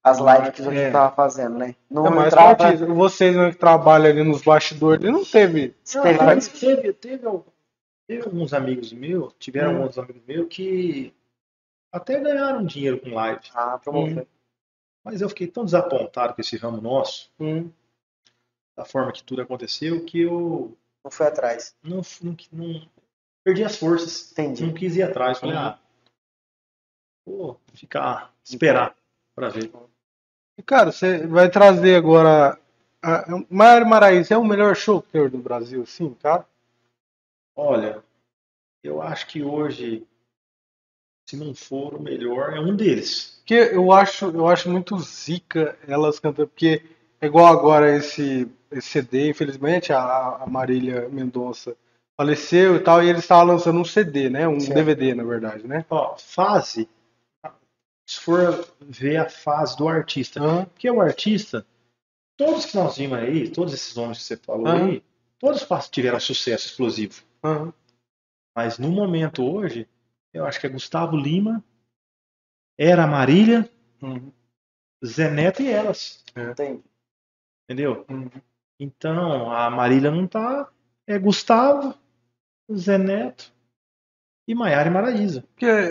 As lives que a gente É. tava fazendo, né? Não é mais entrava, pro artista. Vocês né, que trabalham ali nos bastidores, ele não teve. teve Não, mais- mas teve, teve, teve alguns amigos meus, tiveram Hum. alguns amigos meus que até ganharam dinheiro com live. Ah, promover. Mas eu fiquei tão desapontado com esse ramo nosso, Hum, da forma que tudo aconteceu, que eu Não foi atrás. não, não, não- perdi as forças. Entendi. Não quis ir atrás. Falei, Uhum. ah, vou ficar, esperar pra ver. E, cara, você vai trazer agora. A, Maraíza é o melhor tem do Brasil, sim, cara? Olha, eu acho que hoje, se não for o melhor, é um deles. Porque eu acho, eu acho muito zica elas cantando, porque é igual agora esse, esse CD, infelizmente, a, a Marília Mendonça faleceu e tal, e eles estavam lançando um CD, né? Um Certo. DVD, na verdade, né? Ó, fase, se for ver a fase do artista, Aham, porque o artista, todos que nós vimos aí, todos esses nomes que você falou Aham. aí, todos tiveram sucesso explosivo. aham. Mas no momento hoje, eu acho que é Gustavo Lima, era a Marília, Uhum. Zé Neto e elas, Entendi. entendeu? Uhum. Então, a Marília não tá, é Gustavo, Zé Neto e Maiara e Maraísa.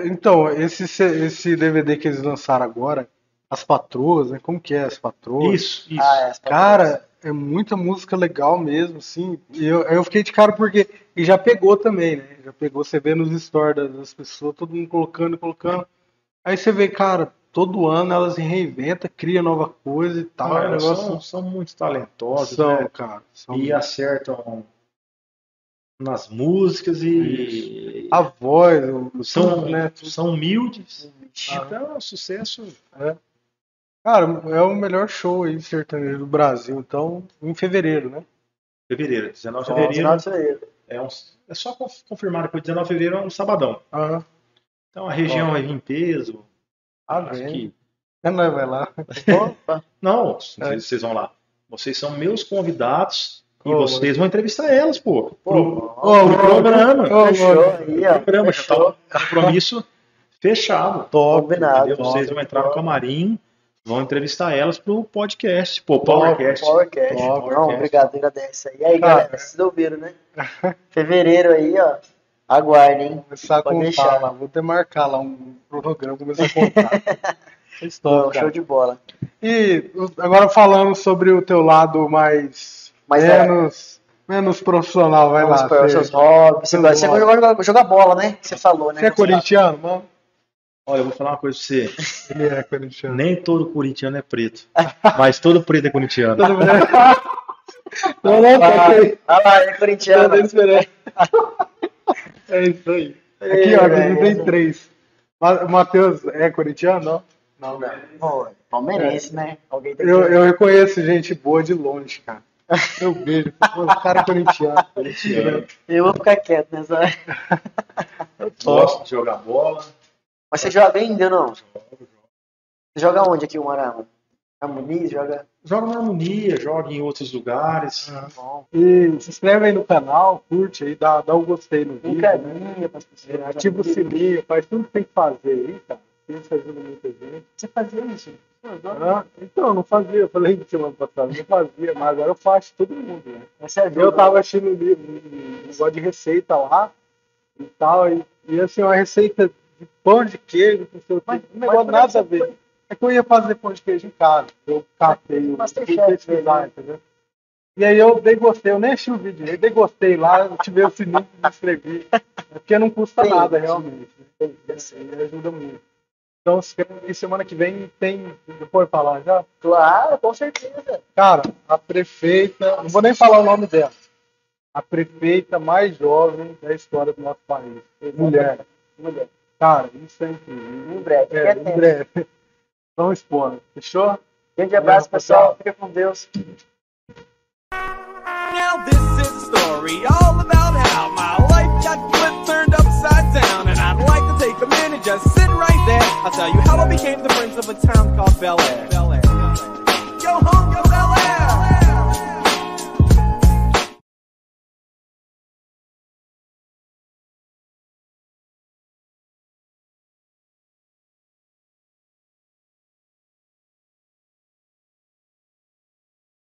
Então, esse, esse DVD que eles lançaram agora, As Patroas, né? Como que é As Patroas? Isso, isso. Ah, é, as Cara, é muita música legal mesmo, assim. E eu, eu fiquei de cara porque. E já pegou também, né? Já pegou, você vê nos stories das, pessoas, todo mundo colocando e colocando. Aí você vê, cara, todo ano elas se reinventam, cria nova coisa e tal. Não, é um negócio. são, são muito talentosas, São, né? cara. São E acertam nas músicas e a voz, o são, tudo, né? são humildes. Então, é um sucesso. Cara, é o melhor show aí sertanejo do Brasil. Então, em fevereiro, né? Fevereiro, 19 de fevereiro. final de fevereiro. É, um, é só conf- confirmar depois, 19 de fevereiro é um sabadão. Aham. Então a região vai vir em peso. Ah, acho bem. que. É, nós vai lá. Opa, Não, É. vocês vão lá. Vocês são meus convidados e Ô, vocês vão entrevistar elas, pô. pô, Pro, ó, Ô, pro programa. ô, fechou aí, ó. programa já Fechou. tá um compromisso fechado. Top. Combinado. Entendeu? Vocês vão entrar no camarim, vão entrevistar elas pro podcast, pô, Top, Powercast. Powercast. Top, Não, Powercast. obrigado, agradeço aí. E aí, Cara. galera, vocês ouviram, né? Fevereiro aí, ó. Aguardem. Começar a Pode contar deixar. lá, vou até marcar lá um programa, começar a contar. Estou, Show cara. de bola. E agora falando sobre o teu lado mais Mas menos, menos profissional, vai lá. para seus hobbies. Você, gosta- você hobbies. gosta de jogar, jogar bola, né? Você falou, né? você é corintiano, mano? Olha, eu vou falar uma coisa pra você. Ele é corintiano. Nem todo corintiano é preto. Mas todo preto é corintiano. Todo mundo- Não, não, Ah, ah lá, é corintiano. Esperando. É isso aí. Aqui, ó, É, aqui tem é. três. Matheus é corintiano, não? Não, Pô, palmeirense, né? Alguém tem que... Eu, eu reconheço gente boa de longe, cara. Eu vejo. Pô, o cara corintiano. corintiano. Eu vou ficar quieto nessa. Gosto de jogar bola. Mas você joga ainda ou não? Você joga onde aqui, o Marama? A Muniz joga. Joga na harmonia, joga em outros lugares. Bom. E se inscreve aí no canal, curte aí, dá, dá um gostei no Um vídeo. carinho para as pessoas. É, ativa o sininho, faz tudo que tem que fazer aí, cara. Isso ajuda muita gente. Você fazia isso? Ah, então, eu não fazia, eu falei semana passada, não fazia, mas agora eu faço todo mundo, né? Ajuda. Eu tava assistindo um livro, um negócio de receita lá e tal, e, e assim, uma receita de pão de queijo, não quê, Mas- um negócio mas nada a ver. É que eu ia fazer pão de queijo em casa, eu catei, eu fui Masterchef, pesquisar, né? entendeu? E aí eu dei gostei, eu nem achei o vídeo, eu dei gostei lá, eu tive o sininho me inscrevi, É porque não custa Sim, nada realmente, né? Ajuda muito. Então, semana que vem tem, depois falar já? Claro, com certeza. Cara, a prefeita, não vou nem falar o nome dela, a prefeita mais jovem da história do nosso país. Mulher. Mulher. Cara, isso é incrível. Em breve. É, em breve. Vamos expor. Fechou? Grande abraço, pessoal. Fica com Deus. Now this is a story all about how my I'd like to take a minute, just sit right there. I'll tell you how I became the prince of a town called Bel Air. Bel Air. Home, Bel